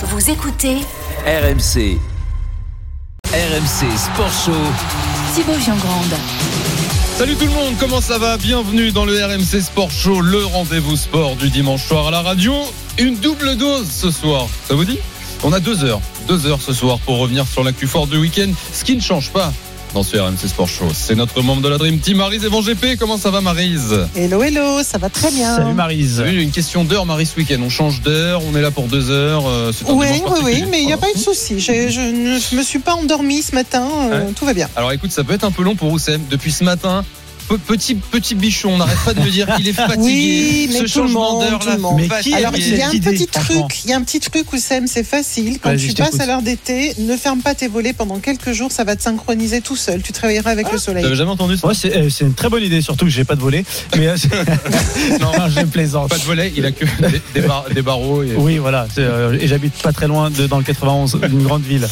Vous écoutez RMC. RMC Sport Show. Thibaut Giangrande. Salut tout le monde, comment ça va? Bienvenue dans le RMC Sport Show, le rendez-vous sport du dimanche soir à la radio. Une double dose ce soir, ça vous dit? On a deux heures, deux heures ce soir pour revenir sur l'actu fort du week-end, ce qui ne change pas dans ce RMC Sport Show. C'est notre membre de la Dream Team, Marise Evan GP. Comment ça va Marise? Hello, hello, ça va très bien. Salut Marise. Une question d'heure Marie ce week-end. On change d'heure, on est là pour deux heures. euh, Oui, oui, oui, mais il n'y a pas eu de souci. Je, je ne me suis pas endormie ce matin, euh, Ouais. tout va bien. Alors écoute, ça peut être un peu long pour Oussem. Depuis ce matin, petit petit bichon, on n'arrête pas de me dire qu'il est fatigué. Oui, mais Ce tout le changement monde, d'heure tout là. le monde. Mais qui Alors, a il y a un petit truc, il y a un petit truc, Oussem, c'est facile. Quand tu passes à l'heure d'été, ne ferme pas tes volets pendant quelques jours, ça va te synchroniser tout seul. Tu travailleras avec le soleil. T'avais jamais entendu ça Ouais, c'est euh, une très bonne idée, surtout que j'ai pas de volet. Mais euh, Non. non, je plaisante. Pas de volet, il a que des, des bar- des barreaux. Et... Oui, voilà. euh, et j'habite pas très loin de, dans le 91, d'une grande ville.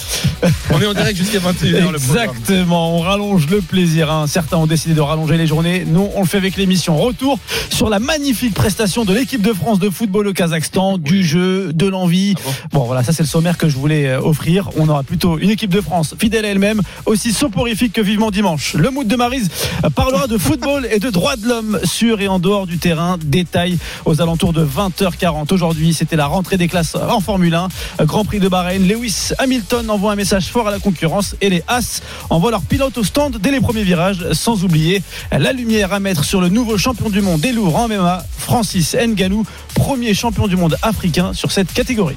On est en direct jusqu'à 21h le programme. Exactement. On rallonge le plaisir. hein. Certains ont décidé de rallonger les journées. Nous, on le fait avec l'émission. Retour sur la magnifique prestation de l'équipe de France de football au Kazakhstan, du jeu, de l'envie. Ah bon Bon, voilà, ça c'est le sommaire que je voulais euh, offrir. On aura plutôt une équipe de France fidèle à elle-même, aussi soporifique que vivement dimanche. Le mood de Marise euh, parlera de football et de droits de l'homme sur et en dehors du terrain. Détail aux alentours de 20h40. Aujourd'hui, c'était la rentrée des classes en Formule 1. Euh, Grand Prix de Bahreïn. Lewis Hamilton envoie un message fort à la concurrence et les As envoient leur pilote au stand dès les premiers virages. Sans oublier la lumière à mettre sur le nouveau champion du monde des lourds en MMA, Francis Ngannou, premier champion du monde africain sur cette catégorie.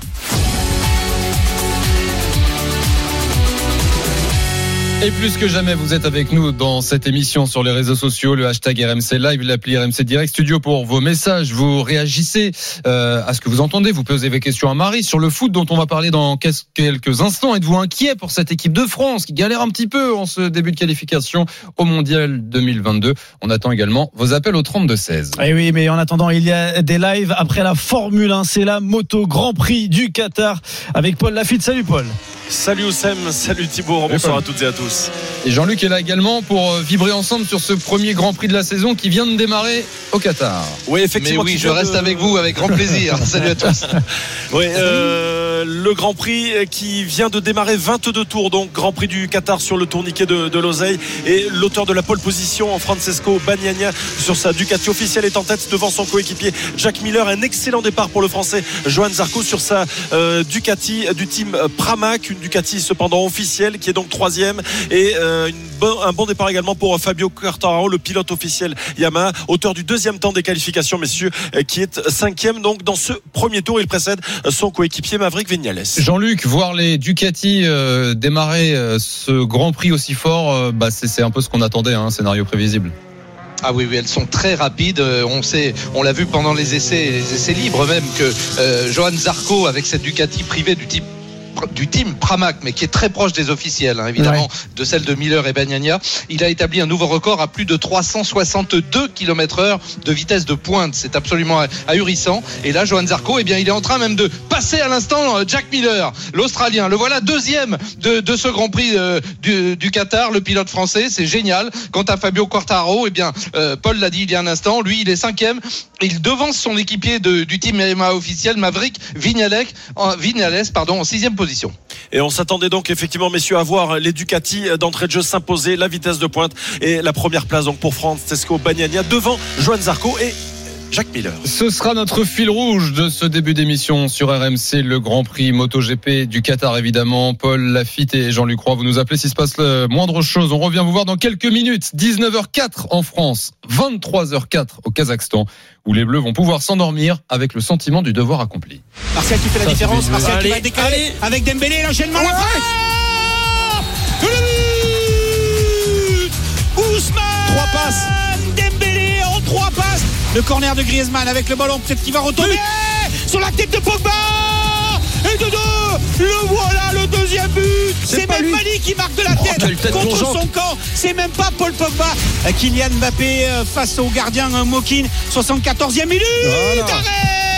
Et plus que jamais, vous êtes avec nous dans cette émission sur les réseaux sociaux, le hashtag RMC Live, l'appli RMC Direct Studio pour vos messages. Vous réagissez euh, à ce que vous entendez. Vous posez vos questions à Marie sur le foot dont on va parler dans quel- quelques instants. Êtes-vous inquiet pour cette équipe de France qui galère un petit peu en ce début de qualification au Mondial 2022 On attend également vos appels au 32-16. Eh oui, mais en attendant, il y a des lives après la Formule 1. C'est la moto Grand Prix du Qatar avec Paul Lafitte. Salut Paul. Salut Oussem, salut Thibaut, bonsoir à toutes et à tous. Et Jean-Luc est là également pour euh, vibrer ensemble sur ce premier Grand Prix de la saison qui vient de démarrer au Qatar. Oui, Mais effectivement. oui, je reste de- avec vous avec grand plaisir. Salut à tous. Oui, euh, le Grand Prix qui vient de démarrer 22 tours, donc Grand Prix du Qatar sur le tourniquet de, de l'Oseille. Et l'auteur de la pole position, Francesco Bagnaia, sur sa Ducati officielle, est en tête devant son coéquipier Jack Miller. Un excellent départ pour le Français Johan Zarco sur sa euh, Ducati du team Pramac, une Ducati cependant officielle qui est donc troisième. Et euh, une bon- un bon départ également pour Fabio Quartararo, le pilote officiel Yamaha, auteur du deuxième temps des qualifications, messieurs, euh, qui est cinquième. Donc dans ce premier tour, il précède son coéquipier Maverick Vignales. Jean-Luc, voir les Ducati euh, démarrer euh, ce Grand Prix aussi fort, euh, bah, c'est c'est un peu ce qu'on attendait, hein, un scénario prévisible. Ah oui, oui, elles sont très rapides. Euh, On sait, on l'a vu pendant les essais, les essais libres même, que euh, Johan Zarco, avec cette Ducati privée du type du team Pramac, mais qui est très proche des officiels, hein, évidemment, de celle de Miller et Bagnaia. Il a établi un nouveau record à plus de 362 km heure de vitesse de pointe. C'est absolument ahurissant. Et là, Johan Zarco, eh bien, il est en train même de passer à l'instant euh, Jack Miller, l'Australien. Le voilà deuxième de, de ce Grand Prix euh, du, du Qatar, le pilote français. C'est génial. Quant à Fabio Quartaro, eh bien, euh, Paul l'a dit il y a un instant, lui, il est cinquième. Il devance son équipier de- du team MMA officiel, Maverick Vignales, en, Vignales, pardon, en sixième position. Et on s'attendait donc effectivement, messieurs, à voir les Ducati d'entrée de jeu s'imposer, la vitesse de pointe. Et la première place donc pour Francesco Bagnaia devant Johan Zarco et Jacques Miller. Ce sera notre fil rouge de ce début d'émission sur RMC, le Grand Prix MotoGP du Qatar évidemment. Paul Lafitte et Jean-Luc Roy, vous nous appelez s'il se passe le moindre chose. On revient vous voir dans quelques minutes. 19h04 en France, 23h04 au Kazakhstan, où les Bleus vont pouvoir s'endormir avec le sentiment du devoir accompli. Martial qui fait la Ça, différence, Martial qui va décaler allez. avec Dembélé, l'enchaînement, la Le corner de Griezmann avec le ballon, peut-être qu'il va retomber. Sur la tête de Pogba. Et de deux. Le voilà, le deuxième but. C'est même. Mali qui marque de la tête quelle tête contre son camp. C'est même pas Paul Pogba. Kylian Mbappé euh, face au gardien Mokin 74e minute. Arrêt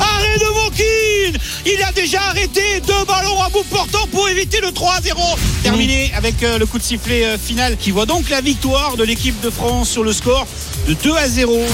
Arrêt de Mokin Il a déjà arrêté deux ballons à bout portant pour éviter le 3 0 Terminé avec euh, le coup de sifflet euh, final qui voit donc la victoire de l'équipe de France sur le score de 2 à 0.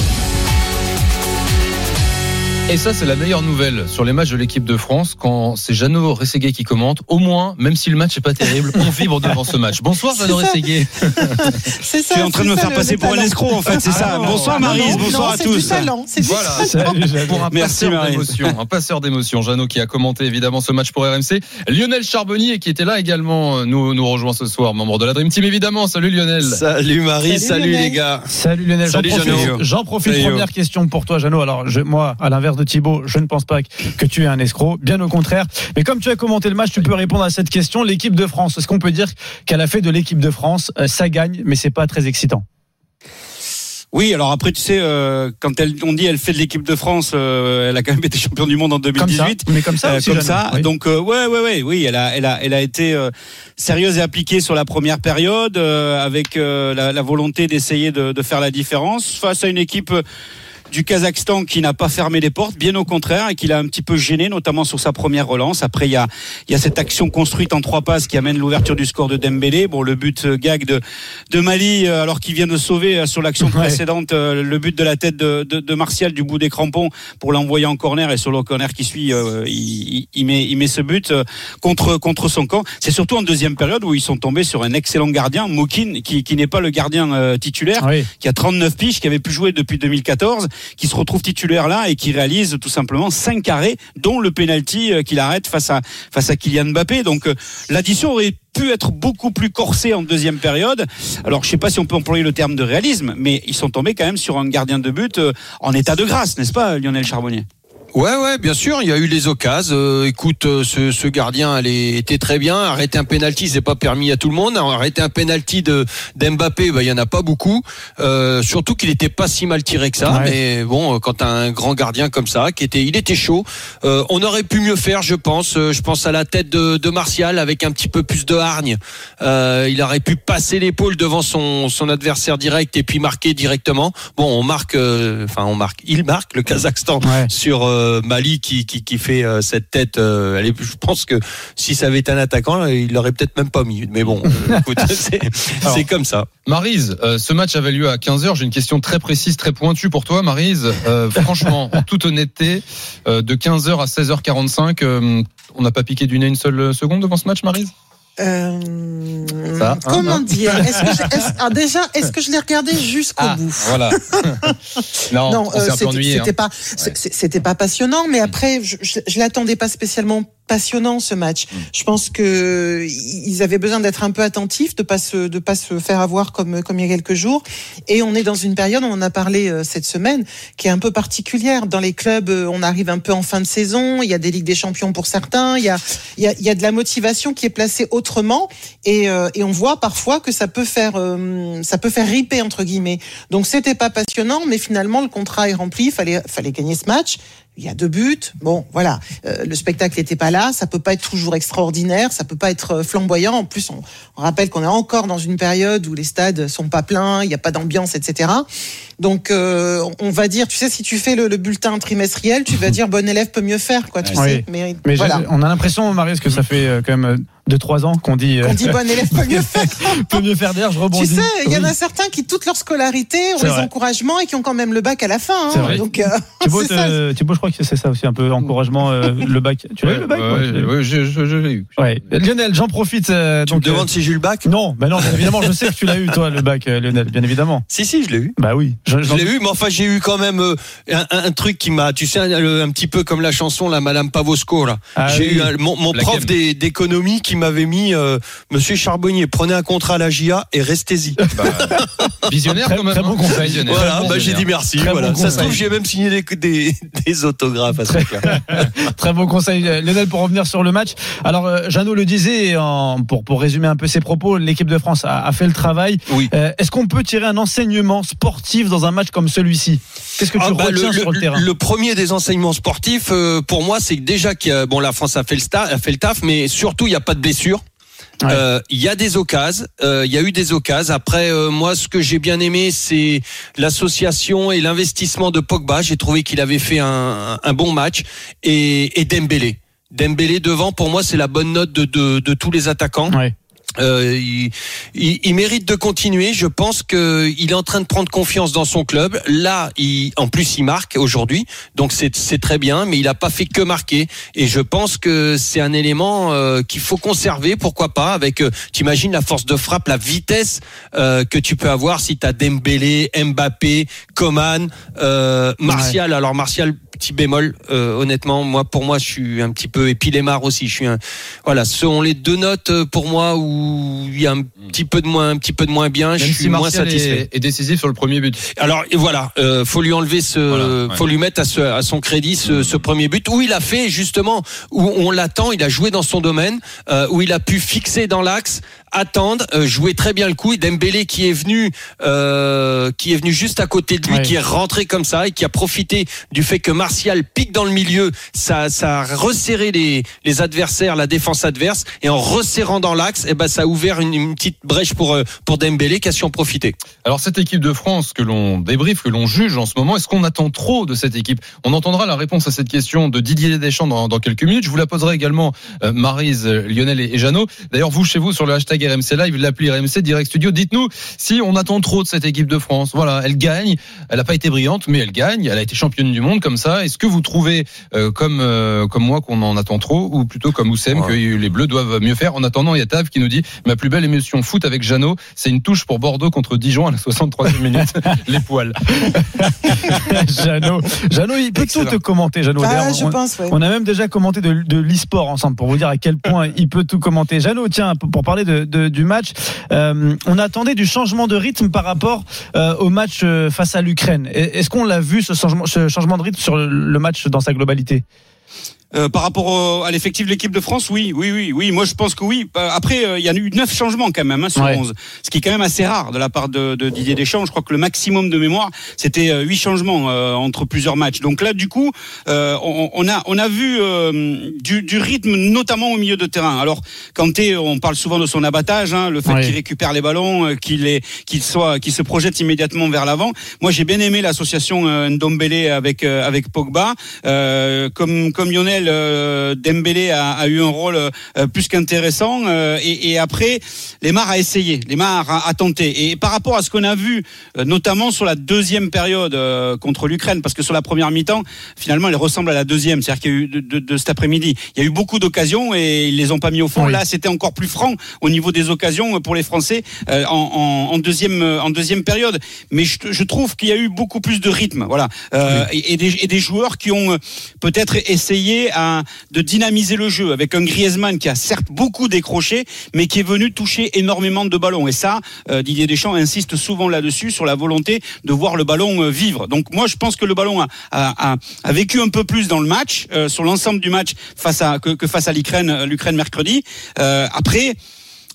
Et ça, c'est la meilleure nouvelle sur les matchs de l'équipe de France quand c'est Jeannot Rességuet qui commente. Au moins, même si le match n'est pas terrible, on vibre devant ce match. Bonsoir, Jeannot. Rességuet. C'est ça. Tu es en train de me ça, faire passer pour un escroc, en fait, c'est ça. Non. bonsoir Marise, Non, bonsoir non, à c'est tous. Du talent, Voilà. Salut. Pour un Merci, passeur Marie. d'émotion, un passeur d'émotion, Jeannot qui a commenté évidemment ce match pour RMC. Lionel Charbonnier qui était là également euh, nous nous rejoint ce soir, membre de la Dream Team évidemment. Salut Lionel. Salut Marie, Salut, les gars. Salut Lionel, j'en Salut, profite, Jeannot. j'en profite première question pour toi Jeannot. Alors je- moi, à l'inverse de Thibaut, je ne pense pas que tu es un escroc, bien au contraire. Mais comme tu as commenté le match, tu peux répondre à cette question. L'équipe de France, est-ce qu'on peut dire qu'elle a fait de l'équipe de France, euh, ça gagne, mais c'est pas très excitant? Oui, alors après, tu sais, euh, quand elle, on dit elle fait de l'équipe de France, euh, elle a quand même été championne du monde en Comme ça, 2018. mais comme ça Euh, aussi, comme ça. Oui. Donc ouais, ouais, ouais, oui, elle a, elle a, elle a été sérieuse et appliquée sur la première période, avec la, la volonté d'essayer de, de faire la différence face à une équipe. Du Kazakhstan qui n'a pas fermé les portes, bien au contraire, et qui l'a un petit peu gêné, notamment sur sa première relance. Après, il y a, y a cette action construite en trois passes qui amène l'ouverture du score de Dembélé. Bon, le but euh, gag de, de Mali, euh, alors qu'il vient de sauver euh, sur l'action Ouais. précédente le but de la tête de, de, de Martial du bout des crampons pour l'envoyer en corner et sur le corner qui suit, euh, il, il- met, il met ce but contre, contre son camp. C'est surtout en deuxième période où ils sont tombés sur un excellent gardien, Mokin, qui, qui n'est pas le gardien titulaire, Oui. qui a 39 piges, qui avait pu jouer depuis 2014, qui se retrouve titulaire là et qui réalise tout simplement 5 carrés, dont le penalty euh, qu'il arrête face à, face à Kylian Mbappé. Donc euh, l'addition aurait pu être beaucoup plus corsée en deuxième période. Alors je sais pas si on peut employer le terme de réalisme, mais ils sont tombés quand même sur un gardien de but euh, en état de grâce, n'est-ce pas Lionel Charbonnier? Ouais, ouais, bien sûr, il y a eu les occasions. Euh, écoute, euh, ce, ce gardien, elle est- était très bien. Arrêter un penalty, c'est pas permis à tout le monde. Arrêter un penalty de d'Mbappé, bah, il y en a pas beaucoup. Euh, surtout qu'il était pas si mal tiré que ça. Ouais. Mais bon, euh, quand t'as un grand gardien comme ça, qui était, il était chaud. Euh, on aurait pu mieux faire, je pense. Euh, je pense à la tête de, de Martial avec un petit peu plus de hargne. Euh, il aurait pu passer l'épaule devant son son adversaire direct et puis marquer directement. Bon, on marque, euh, enfin on marque, il marque le Kazakhstan Ouais. sur euh, Mali qui, qui, qui fait euh, cette tête. euh, elle est, je pense que si ça avait été un attaquant, il l'aurait peut-être même pas mis. Mais bon, euh, écoute, c'est comme ça. Marise, euh, ce match avait lieu à 15h. J'ai une question très précise, très pointue pour toi, Marise. Euh, franchement, en toute honnêteté, euh, de 15h à 16h45, euh, on n'a pas piqué du nez une seule seconde devant ce match, Marise? Euh, Ça, hein, comment hein dire? Est-ce que je- est-ce- ah, déjà, est-ce que je l'ai regardé jusqu'au Ah, bout? voilà. non, Non, euh, peu c'était hein. pas, c'était pas passionnant, mais après, je, je, je l'attendais pas spécialement passionnant ce match. Mm. Je pense que ils avaient besoin d'être un peu attentifs, de pas se, de pas se faire avoir comme comme il y a quelques jours. Et on est dans une période, on en a parlé euh, cette semaine, qui est un peu particulière. Dans les clubs, euh, on arrive un peu en fin de saison. Il y a des ligues des champions pour certains. Il y a, il y a, il y a de la motivation qui est placée autrement, et, euh, et on voit parfois que ça peut faire, euh, ça peut faire riper entre guillemets. Donc c'était pas passionnant, mais finalement le contrat est rempli. Il fallait, fallait gagner ce match. Il y a deux buts. Bon, voilà. Euh, le spectacle n'était pas là. Ça peut pas être toujours extraordinaire. Ça peut pas être euh, flamboyant. En plus, on, on rappelle qu'on est encore dans une période où les stades sont pas pleins, il n'y a pas d'ambiance, etc. Donc, euh, on va dire, tu sais, si tu fais le, le bulletin trimestriel, tu vas dire bon élève peut mieux faire, quoi. Tu sais. Mais, Mais voilà. on a l'impression, Marise, que ça fait euh, quand même 2-3 ans qu'on dit, euh, On dit bon élève peut mieux faire. peut mieux faire d'air, je rebondis. Tu sais, il y en a certains qui, toute leur scolarité, ont les vrai. encouragements et qui ont quand même le bac à la fin. C'est Hein. vrai. Donc, euh, Thibaut, euh, Thibaut, je crois que c'est ça aussi, un peu encouragement, euh, le bac. Tu l'as eu le bac Ouais, ouais, ouais, je, je, je l'ai eu. Ouais. Lionel, j'en profite. euh, Tu donc, me demandes si j'ai eu le bac? Non, bah non, bien évidemment, je sais que tu l'as eu, toi, le bac, euh, Lionel, bien évidemment. Si, si, je l'ai eu. Bah oui. Je, l'ai eu, mais enfin j'ai eu quand même euh, un, un truc qui m'a, tu sais, un, un petit peu comme la chanson la Madame Pavosco là. Ah j'ai oui. eu un- mon, mon prof des- d'économie qui m'avait mis, euh, Monsieur Charbonnier, prenez un contrat à la GIA et restez-y. Bah, visionnaire Très- quand même. très bon hein. conseil. Visionnaire. Voilà, Très bah, j'ai visionnaire. dit merci. Très Voilà. bon Ça se trouve j'ai même signé des, des, des autographes à ce truc-là. Très bon conseil, Lionel, pour revenir sur le match. Alors, euh, Jeannot le disait, en- pour, pour résumer un peu ses propos, l'équipe de France a, a fait le travail. Oui. Euh, Est-ce qu'on peut tirer un enseignement sportif dans un match comme celui-ci? Qu'est-ce que tu Ah bah, retiens le, sur le, le- terrain? le premier des enseignements sportifs, euh, pour moi, c'est que déjà que bon, la France a fait le, a fait le taf, mais surtout il n'y a pas de blessure. Ouais. Euh, Il y a des occasions, euh, il y a eu des occasions. Après, euh, moi, ce que j'ai bien aimé, c'est l'association et l'investissement de Pogba. J'ai trouvé qu'il avait fait un, un bon match et, et Dembélé. Dembélé devant, pour moi, c'est la bonne note de, de, de tous les attaquants. Ouais. Euh, il, il- il mérite de continuer. Je pense que il est en train de prendre confiance dans son club. Là, il, en plus, il marque aujourd'hui, donc c'est très bien. Mais il n'a pas fait que marquer. Et je pense que c'est un élément euh, qu'il faut conserver. Pourquoi pas? Avec, euh, t'imagines la force de frappe, la vitesse euh, que tu peux avoir si tu as Dembélé, Mbappé, Coman, euh, Martial. Alors Martial, petit bémol. euh, honnêtement, moi, pour moi, je suis un petit peu. Et puis Lemar aussi. Je suis un. Voilà, ce sont les deux notes euh, pour moi où il y a un petit peu de moins, un petit peu de moins bien. je suis si moins satisfait. est décisif sur le premier but. Alors et voilà, euh, faut lui enlever ce, Voilà, ouais. faut lui mettre à, ce- à son crédit ce, ce premier but où il a fait justement où on l'attend, il a joué dans son domaine, euh, où il a pu fixer dans l'axe, attendre, euh, jouer très bien le coup. Et Dembélé qui est venu, euh, qui est venu juste à côté de lui, Ouais. qui est rentré comme ça et qui a profité du fait que Martial pique dans le milieu, ça, ça a resserré les, les adversaires, la défense adverse, et en resserrant dans l'axe, et ben ça a ouvert une, une petite brèche pour euh, pour Dembélé qui a su en profiter. Alors cette équipe de France que l'on débriefe, que l'on juge en ce moment, est-ce qu'on attend trop de cette équipe? On entendra la réponse à cette question de Didier Deschamps dans, dans quelques minutes. Je vous la poserai également, euh, Marise, Lionel et, et Jeannot. D'ailleurs, vous chez vous sur le hashtag RMC Live, l'appli RMC Direct Studio, dites-nous si on attend trop de cette équipe de France. Voilà, elle gagne, elle n'a pas été brillante, mais elle gagne, elle a été championne du monde comme ça. Est-ce que vous trouvez, euh, comme euh, comme moi, qu'on en attend trop, ou plutôt comme Oussem, Ouais. que les Bleus doivent mieux faire? En attendant, il y a Tav qui nous dit ma plus belle émotion foot avec Jeannot, c'est une touche pour Bordeaux contre Dijon à la 63e minute. les poils. Jeannot, Jeannot, il peut tout Excellent. te commenter, Jeannot. Ah, je on- pense, ouais. On a même déjà commenté de, de l'e-sport ensemble pour vous dire à quel point il peut tout commenter. Jeannot, tiens, pour parler de, du match, euh, on attendait du changement de rythme par rapport euh, au match euh, face à l'Ukraine. Est-ce qu'on l'a vu ce changement, de rythme sur le match dans sa globalité? Euh, par rapport au- à l'effectif de l'équipe de France, oui, oui, oui, oui. Moi, je pense que oui. Euh, Après, euh, il y a eu neuf changements quand même hein, sur Ouais. 11, ce qui est quand même assez rare de la part de, de Didier Deschamps. Je crois que le maximum de mémoire, c'était huit changements euh, entre plusieurs matchs. Donc là, du coup, euh, on, on a on a vu euh, du, du rythme, notamment au milieu de terrain. Alors, Kanté, on parle souvent de son abattage, hein, le fait Ouais. qu'il récupère les ballons, qu'il est qu'il soit qu'il se projette immédiatement vers l'avant. Moi, j'ai bien aimé l'association euh, Ndombele avec avec Pogba. Euh, comme comme Lionel, euh, Dembélé a, a eu un rôle euh, plus qu'intéressant. euh, et, et après, Lemar a essayé, Lemar a, a tenté. Et par rapport à ce qu'on a vu, notamment sur la deuxième période contre l'Ukraine, parce que sur la première mi-temps, finalement, elle ressemble à la deuxième, c'est-à-dire qu'il y a eu de, de- de cet après-midi, il y a eu beaucoup d'occasions et ils les ont pas mis au fond. Oui. Là, c'était encore plus franc au niveau des occasions pour les Français en, en, en deuxième en deuxième période. Mais je, je trouve qu'il y a eu beaucoup plus de rythme, voilà, et, et des, et des joueurs qui ont peut-être essayé à, de dynamiser le jeu avec un Griezmann qui a certes beaucoup décroché, mais qui est venu toucher énormément de ballons. Et ça, euh, Didier Deschamps insiste souvent là-dessus sur la volonté de voir le ballon euh, vivre. Donc moi, je pense que le ballon a, a, a, a vécu un peu plus dans le match, euh, sur l'ensemble du match face à que, que face à l'Ukraine, euh, l'Ukraine mercredi. Euh, après.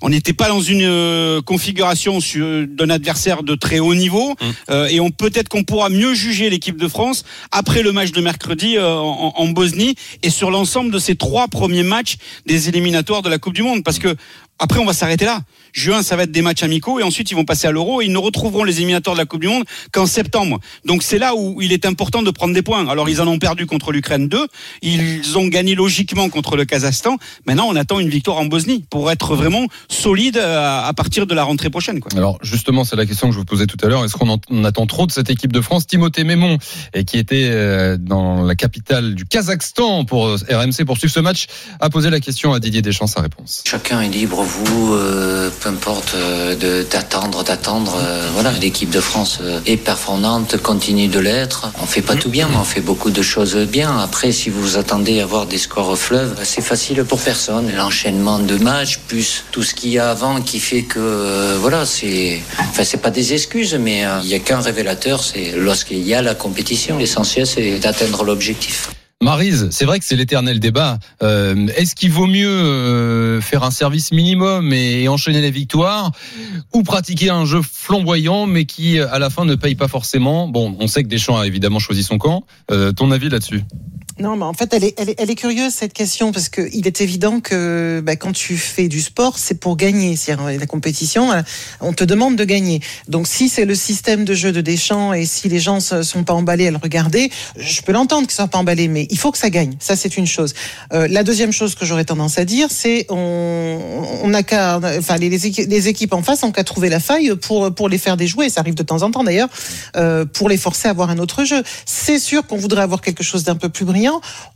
On n'était pas dans une euh, configuration sur- d'un adversaire de très haut niveau euh, et on peut-être qu'on pourra mieux juger l'équipe de France après le match de mercredi euh, en, en Bosnie et sur l'ensemble de ces trois premiers matchs des éliminatoires de la Coupe du Monde parce que après on va s'arrêter là. Juin ça va être des matchs amicaux et ensuite ils vont passer à l'Euro et ils ne retrouveront les éliminatoires de la Coupe du Monde qu'en septembre. Donc c'est là où il est important de prendre des points. Alors ils en ont perdu contre l'Ukraine 2, ils ont gagné logiquement contre le Kazakhstan. Maintenant on attend une victoire en Bosnie pour être vraiment solide à, à partir de la rentrée prochaine. Quoi. Alors justement, c'est la question que je vous posais tout à l'heure. Est-ce qu'on en- on attend trop de cette équipe de France? Timothée Mémon, et qui était euh, dans la capitale du Kazakhstan pour euh, RMC pour suivre ce match, a posé la question à Didier Deschamps. Sa réponse. Chacun est libre, vous, euh, peu importe, euh, d'attendre, d'attendre. euh, voilà, l'équipe de France euh, est performante, continue de l'être. On fait pas tout bien, mais on fait beaucoup de choses bien. Après, si vous attendez à avoir des scores au fleuve, c'est facile pour personne. L'enchaînement de matchs, plus tout ce qu'il y a avant qui fait que, euh, voilà, c'est, enfin, c'est pas des excuses, mais euh, il y a qu'un révélateur, c'est lorsqu'il y a la compétition. L'essentiel, c'est d'atteindre l'objectif. Marise, c'est vrai que c'est l'éternel débat. Euh, Est-ce qu'il vaut mieux euh, faire un service minimum et, enchaîner les victoires, ou pratiquer un jeu flamboyant mais qui à la fin ne paye pas forcément? Bon, on sait que Deschamps a évidemment choisi son camp. Euh, ton avis là-dessus? Non, mais en fait, elle est, elle est, elle est curieuse cette question parce que il est évident que bah, quand tu fais du sport, c'est pour gagner. C'est-à-dire la compétition, euh, on te demande de gagner. Donc si c'est le système de jeu de Deschamps et si les gens sont pas emballés à le regarder, je peux l'entendre qu'ils soient pas emballés, mais il faut que ça gagne. Ça, c'est une chose. Euh, la deuxième chose que j'aurais tendance à dire, c'est on, on qu'à, enfin les, les équipes en face ont qu'à trouver la faille pour pour les faire déjouer. Ça arrive de temps en temps d'ailleurs, euh, pour les forcer à avoir un autre jeu. C'est sûr qu'on voudrait avoir quelque chose d'un peu plus brillant.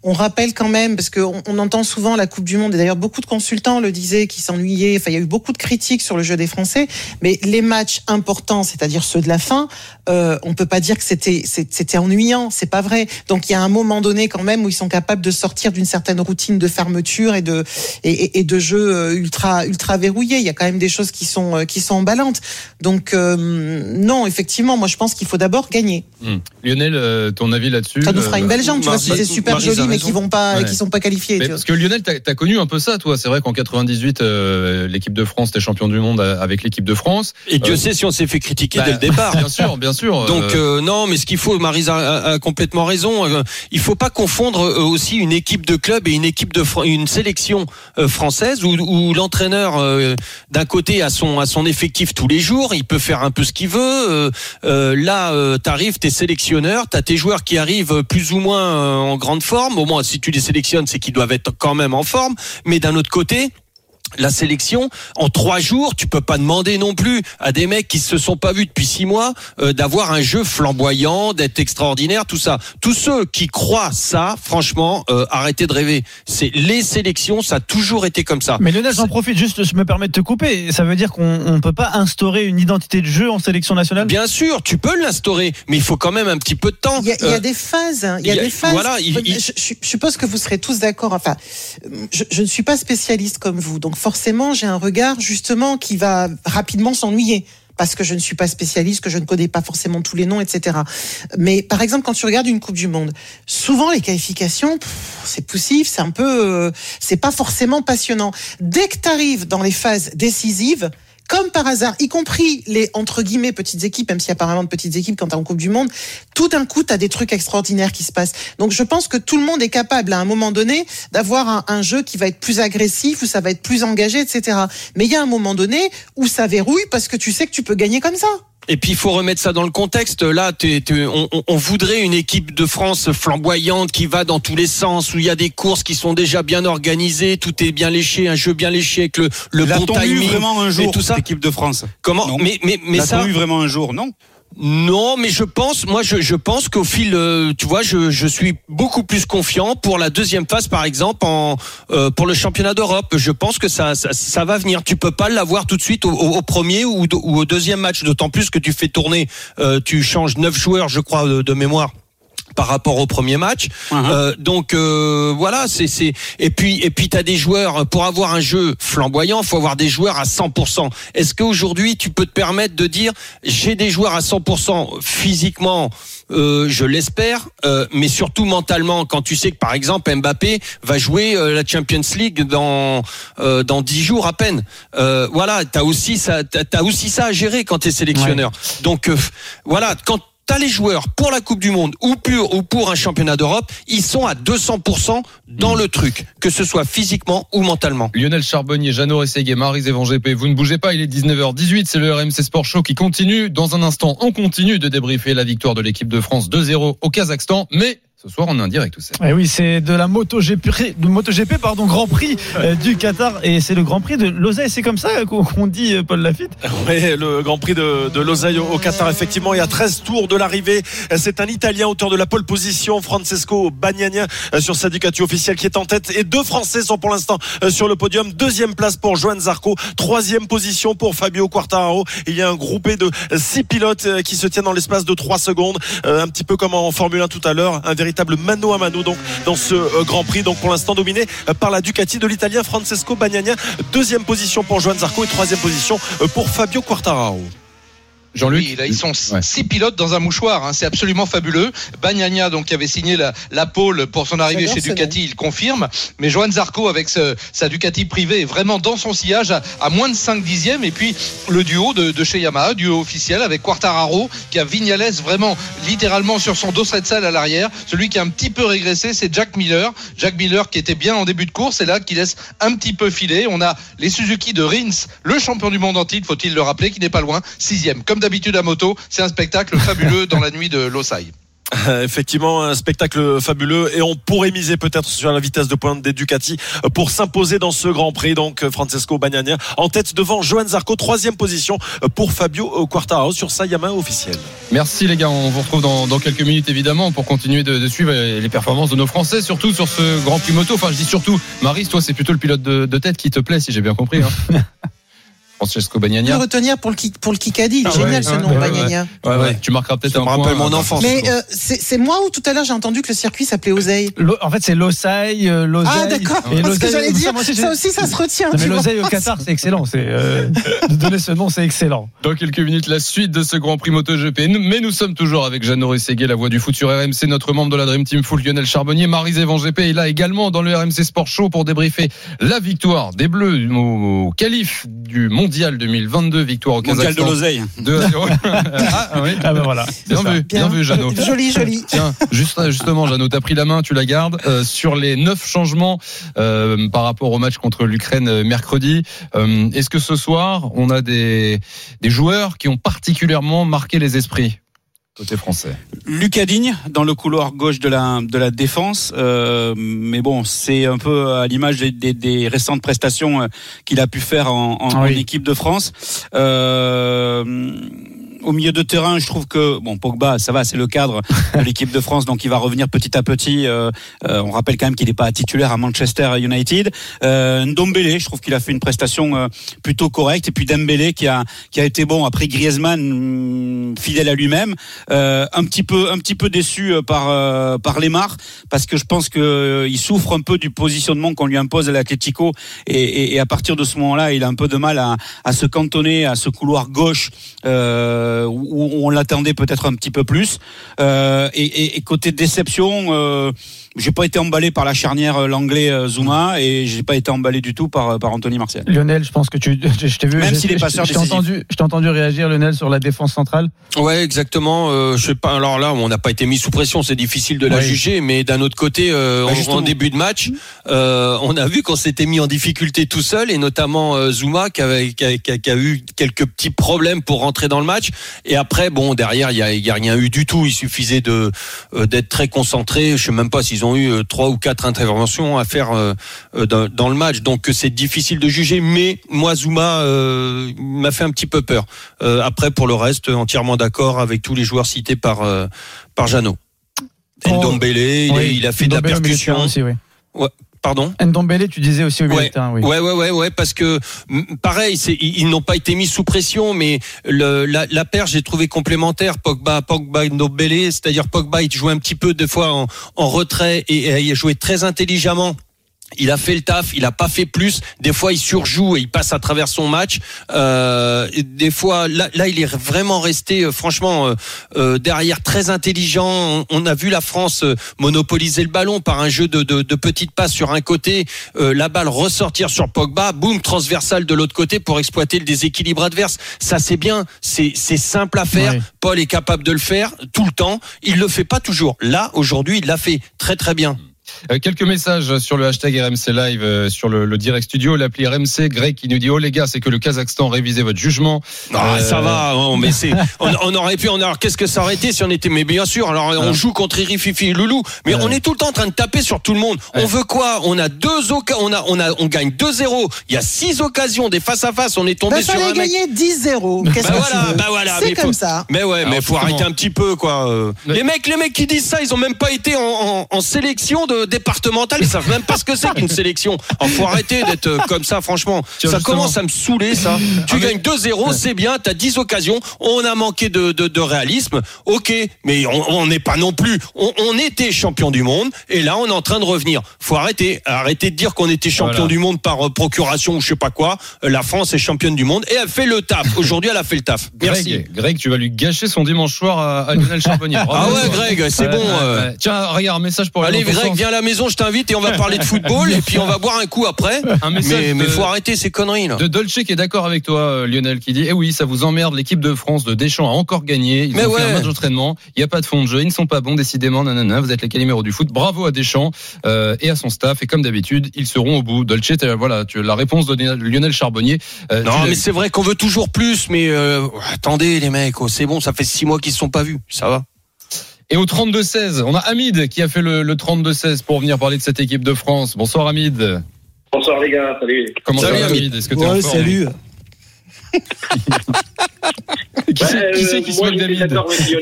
On rappelle quand même, parce qu'on on entend souvent la Coupe du Monde, et d'ailleurs beaucoup de consultants le disaient, qui s'ennuyaient, enfin il y a eu beaucoup de critiques sur le jeu des Français, mais les matchs importants, c'est-à-dire ceux de la fin, euh, on peut pas dire que c'était c'était ennuyant, c'est pas vrai. Donc il y a un moment donné quand même où ils sont capables de sortir d'une certaine routine de fermeture et de et, et de jeu euh, ultra ultra verrouillé. Il y a quand même des choses qui sont euh, qui sont emballantes. Donc euh, non, effectivement, moi je pense qu'il faut d'abord gagner. Hum. Lionel, ton avis là-dessus Ça nous fera euh, une belle jambe, tu vois, si c'est super Marie, joli, a mais qui vont pas, Ouais. qui sont pas qualifiés. Mais tu vois. parce que Lionel, t'as as connu un peu ça, toi. C'est vrai qu'en 98, euh, l'équipe de France était champion du monde euh, avec l'équipe de France. Et Dieu Euh, sait si on s'est fait critiquer bah, dès le départ. Bien sûr, bien sûr. Donc euh, non, mais ce qu'il faut, Marisa a, a complètement raison. il faut pas confondre aussi une équipe de club et une équipe de une sélection française où, où l'entraîneur d'un côté a son a son effectif tous les jours, il peut faire un peu ce qu'il veut. là, t'arrives, t'es sélectionneur, t'as tes joueurs qui arrivent plus ou moins en grande forme. Au moins, si tu les sélectionnes, c'est qu'ils doivent être quand même en forme. Mais d'un autre côté la sélection en trois jours, tu peux pas demander non plus à des mecs qui se sont pas vus depuis six mois euh, d'avoir un jeu flamboyant, d'être extraordinaire, tout ça. Tous ceux qui croient ça, franchement, euh, arrêtez de rêver. C'est les sélections, ça a toujours été comme ça. Mais Lionel, j'en profite juste, je me permets de te couper. Ça veut dire qu'on ne peut pas instaurer une identité de jeu en sélection nationale? Bien sûr, tu peux l'instaurer, mais il faut quand même un petit peu de temps. Il y a, il y a Euh, des phases. hein. Il y a, il y a- des phases. voilà, il- je- je suppose que vous serez tous d'accord. Enfin, je, je ne suis pas spécialiste comme vous, donc forcément, j'ai un regard justement qui va rapidement s'ennuyer. Parce que je ne suis pas spécialiste, que je ne connais pas forcément tous les noms, etc. Mais par exemple, quand tu regardes une Coupe du Monde, souvent les qualifications, c'est poussif, c'est un peu, euh, c'est pas forcément passionnant. Dès que tu arrives dans les phases décisives, comme par hasard, y compris les entre guillemets petites équipes, même a apparemment de petites équipes quand t'es en Coupe du Monde, tout d'un coup, tu as des trucs extraordinaires qui se passent. Donc je pense que tout le monde est capable à un moment donné d'avoir un, un jeu qui va être plus agressif, où ça va être plus engagé, etc. Mais il y a un moment donné où ça verrouille parce que tu sais que tu peux gagner comme ça. Et puis il faut remettre ça dans le contexte. Là, t'es- on, on- on voudrait une équipe de France flamboyante qui va dans tous les sens, où il y a des courses qui sont déjà bien organisées, tout est bien léché, un jeu bien léché avec le, le bon timing vraiment un et jour, tout ça. équipe de France? Comment? Non. Mais mais mais ça. eu vraiment un jour? Non. Non, mais je pense, moi, je, pense qu'au fil, euh, tu vois, je, suis beaucoup plus confiant pour la deuxième phase, par exemple, en euh, pour le championnat d'Europe. Je pense que ça, ça, va venir. Tu peux pas l'avoir tout de suite au, premier ou, au deuxième match, d'autant plus que tu fais tourner, euh, tu changes neuf joueurs, je crois, de mémoire par rapport au premier match. Euh, donc euh, voilà, c'est c'est et puis et puis tu as des joueurs pour avoir un jeu flamboyant, faut avoir des joueurs à 100%. Est-ce qu'aujourd'hui tu peux te permettre de dire j'ai des joueurs à 100% physiquement euh, je l'espère, euh, mais surtout mentalement. Quand tu sais que par exemple Mbappé va jouer euh, la Champions League dans euh, dans dix jours à peine. Euh, voilà, t'as aussi ça, t'as t'as aussi ça à gérer quand t'es sélectionneur. Donc euh, voilà, quand Les joueurs pour la Coupe du Monde ou pour, ou pour un championnat d'Europe, ils sont à 200% dans le truc, que ce soit physiquement ou mentalement. Lionel Charbonnier, Jeannot Rességuet, Marie Zévan GP, vous ne bougez pas, il est 19h18, c'est le RMC Sport Show qui continue. Dans un instant, on continue de débriefer la victoire de l'équipe de France 2-0 au Kazakhstan, mais ce soir on est en direct tout ça. Eh oui, c'est de la MotoGP, de MotoGP pardon, Grand Prix euh, du Qatar et c'est le Grand Prix de Lausanne. C'est comme ça qu'on dit, euh, Paul Lafitte? Oui, le Grand Prix de, de Lausanne au, au Qatar, effectivement, il y a 13 tours de l'arrivée. C'est un Italien auteur de la pole position, Francesco Bagnagna, euh, sur sa Ducati officielle qui est en tête. Et deux Français sont pour l'instant sur le podium. Deuxième place pour Joan Zarco. Troisième position pour Fabio Quartararo. Il y a un groupé de six pilotes qui se tiennent dans l'espace de trois secondes. Un petit peu comme en Formule 1 tout à l'heure. Un véritable mano à mano donc dans ce euh, Grand Prix. Donc pour l'instant dominé euh, par la Ducati de l'Italien Francesco Bagnagna. Deuxième position pour Joan Zarco et troisième position euh, pour Fabio Quartararo. Jean-Luc Oui, là, ils sont Ouais. six pilotes dans un mouchoir. hein, C'est absolument fabuleux. Bagnagna, donc, qui avait signé la, la pole pour son arrivée chez Ducati, il confirme. Mais Johan Zarco, avec ce- sa Ducati privée, est vraiment dans son sillage à, à moins de 5 dixièmes. Et puis, le duo de, de chez Yamaha, duo officiel, avec Quartararo, qui a Vignales vraiment, littéralement, sur son dos de salle à l'arrière. Celui qui a un petit peu régressé, c'est Jack Miller. Jack Miller, qui était bien en début de course, et là, qui laisse un petit peu filer. On a les Suzuki de Rins, le champion du monde en titre, faut-il le rappeler, qui n'est pas loin, sixième. Comme d'habitude à moto, c'est un spectacle fabuleux dans la nuit de Losail. Euh, Effectivement, un spectacle fabuleux et on pourrait miser peut-être sur la vitesse de pointe des Ducati pour s'imposer dans ce Grand Prix. Donc Francesco Bagnaia en tête devant Johan Zarco, troisième position pour Fabio Quartararo sur sa Yamaha officielle. Merci les gars, on vous retrouve dans, dans quelques minutes évidemment pour continuer de, de suivre les performances de nos Français, surtout sur ce Grand Prix moto. Enfin, je dis surtout, Maris, toi, c'est plutôt le pilote de, de tête qui te plaît, si j'ai bien compris. Hein. Francesco Le Bagnaia. retenir pour le, pour le Kikadi. Ah ouais, génial ce ouais, nom, ouais, ouais, tu marqueras peut-être un me rappelle point, mon enfance. Mais euh, c'est moi ou tout à l'heure j'ai entendu que le circuit s'appelait Oseille? En fait, c'est l'oseille, euh, l'oseille. Ah d'accord, Et parce que j'allais dire, ça aussi ça se retient. Non, mais l'oseille au Qatar, c'est excellent. C'est euh, de donner ce nom, c'est excellent. Dans quelques minutes, la suite de ce Grand Prix MotoGP. Mais nous sommes toujours avec Jeannot Rességuier, la voix du foot sur RMC, notre membre de la Dream Team Full Lionel Charbonnier. Marie Van GP est là également dans le RMC Sport Show pour débriefer la victoire des Bleus au, qualif du Mondial 2022, victoire au Mondial de Kazakhstan. l'oseille. 2 à 0. ah, oui. Ah ben voilà. Bien vu, bien vu, Jeannot. Joli, joli. Tiens, juste, justement, Jeannot, t'as pris la main, tu la gardes. Euh, sur les neuf changements euh, par rapport au match contre l'Ukraine euh, mercredi, euh, est-ce que ce soir, on a des, des joueurs qui ont particulièrement marqué les esprits? Côté français Lucas Digne dans le couloir gauche de la de la défense, euh, mais bon, c'est un peu à l'image des, des- des récentes prestations euh, qu'il a pu faire en, en- Ah oui. en équipe de France. Euh, au milieu de terrain, je trouve que bon Pogba, ça va, c'est le cadre de l'équipe de France, donc il va revenir petit à petit. Euh, euh, on rappelle quand même qu'il n'est pas titulaire à Manchester United. Euh, Ndombele, je trouve qu'il a fait une prestation euh, plutôt correcte, et puis Dembélé qui a qui a été bon après Griezmann, hum, fidèle à lui-même. Euh, un petit peu un petit peu déçu euh, par par Lemar parce que je pense que il souffre un peu du positionnement qu'on lui impose à l'Atlético et, et, et à partir de ce moment-là, il a un peu de mal à, à se cantonner à ce couloir gauche euh, où où on l'attendait peut-être un petit peu plus. Euh, et côté déception, euh, j'ai pas été emballé par la charnière euh, l'anglais euh, Zuma et j'ai pas été emballé du tout par par Anthony Martial. Lionel, je pense que tu, je, je t'ai vu. Même je- s'il est je- t'ai entendu, je t'ai entendu réagir, Lionel, sur la défense centrale. Ouais, exactement. Euh, je sais pas. Alors là, on n'a pas été mis sous pression. C'est difficile de la juger, mais d'un autre côté, euh, Bah, en- début de match, euh, on a vu qu'on s'était mis en difficulté tout seul, et notamment euh, Zuma qui, avait, qui, a, qui a- qui a eu quelques petits problèmes pour rentrer dans le match. Et après, bon, derrière, il y a, il y a rien eu du tout. Il suffisait de euh, d'être très concentré. Je sais même pas s'ils ont eu euh, trois ou quatre interventions à faire euh, euh, dans, le match. Donc c'est difficile de juger. Mais moi, Zuma m'a fait un petit peu peur. Après, pour le reste, entièrement d'accord avec tous les joueurs cités par par Jeannot. Oh. Ndombele, il, Oui, il a fait de la percussion. aussi, oui. Pardon. Ndombele, tu disais aussi au milieu Ouais. de terrain, oui. Ouais, ouais, ouais, ouais, parce que pareil, ils, ils n'ont pas été mis sous pression, mais le, la, la paire, j'ai trouvé complémentaire. Pogba, Pogba, Ndombele, c'est-à-dire Pogba, il jouait un petit peu des fois en, en retrait et, et il jouait très intelligemment. Il a fait le taf, il a pas fait plus. Des fois, il surjoue et il passe à travers son match. Euh, des fois, là, là, il est vraiment resté, euh, franchement, euh, euh, derrière, très intelligent. On, a vu la France euh, monopoliser le ballon par un jeu de, de, de petites passes sur un côté, euh, la balle ressortir sur Pogba, boum, transversale de l'autre côté pour exploiter le déséquilibre adverse. Ça, c'est bien, c'est c'est simple à faire. Ouais. Paul est capable de le faire tout le temps. Il le fait pas toujours. Là, aujourd'hui, il l'a fait très très bien. Euh, quelques messages sur le hashtag RMC Live, euh, sur le, le direct studio, l'appli RMC. Greg qui nous dit Oh les gars, c'est que le Kazakhstan révisait votre jugement. Ah, Euh, ça va, non, mais c'est, on, on aurait pu, on alors qu'est-ce que ça aurait été si on était, mais bien sûr, alors on joue contre Iri, Fifi et Loulou, mais on est tout le temps en train de taper sur tout le monde. On veut quoi? On a deux occasions, on a, on a, on gagne 2-0. Il y a six occasions, des face à face, on est tombé Bah, sur fallait un mec. gagner 10-0. Qu'est-ce Bah que voilà, tu veux bah voilà, C'est mais comme faut- ça. Mais ouais, mais Alors, faut justement. arrêter un petit peu, quoi. euh. Mais- Les mecs, les mecs qui disent ça, ils ont même pas été en, en- en sélection de, euh, départementales, ils savent même pas ce que c'est qu'une sélection. Oh, faut arrêter d'être euh, comme ça, franchement. Tiens, ça justement. commence à me saouler, ça. Tu gagnes 2-0, c'est bien, t'as 10 occasions, on a manqué de, de, de réalisme, ok, mais on n'est pas non plus, on, on était champion du monde, et là on est en train de revenir. Faut arrêter, arrêter de dire qu'on était champion Voilà. du monde par euh, procuration ou je sais pas quoi. Euh, La France est championne du monde et elle fait le taf. Aujourd'hui, elle a fait le taf. Merci. Greg, Greg, tu vas lui gâcher son dimanche soir à, à Lionel Charbonnier. Ah ouais, Greg, c'est bon. euh. Tiens, regarde, un message pour Allez, Greg, viens à la maison, je t'invite et on va parler de football et puis on va boire un coup après. Un Mais, de- faut arrêter ces conneries là. De Dolce qui est d'accord avec toi, euh, Lionel, qui dit Eh oui, ça vous emmerde, l'équipe de France de Deschamps a encore gagné. Ils Mais ont fait ouais. un match d'entraînement, il n'y a pas de fond de jeu, ils ne sont pas bons, décidément, nanana, vous êtes les caliméros du foot. Bravo à Deschamps euh, et à son staff. Et comme d'habitude, ils seront au bout. Dolce, voilà, tu, la réponse de Lionel Charbonnier. euh, Non, mais c'est vrai qu'on veut toujours plus, mais euh, attendez les mecs, oh, c'est bon, ça fait six mois qu'ils se sont pas vus, ça va. Et au 32-16, on a Hamid qui a fait le, le 32-16 pour venir parler de cette équipe de France. Bonsoir Hamid. Bonsoir les gars, salut. Comment Salut, ça va Hamid. Est-ce que tu es en forme? Qui c'est qui, c'est qui se moque.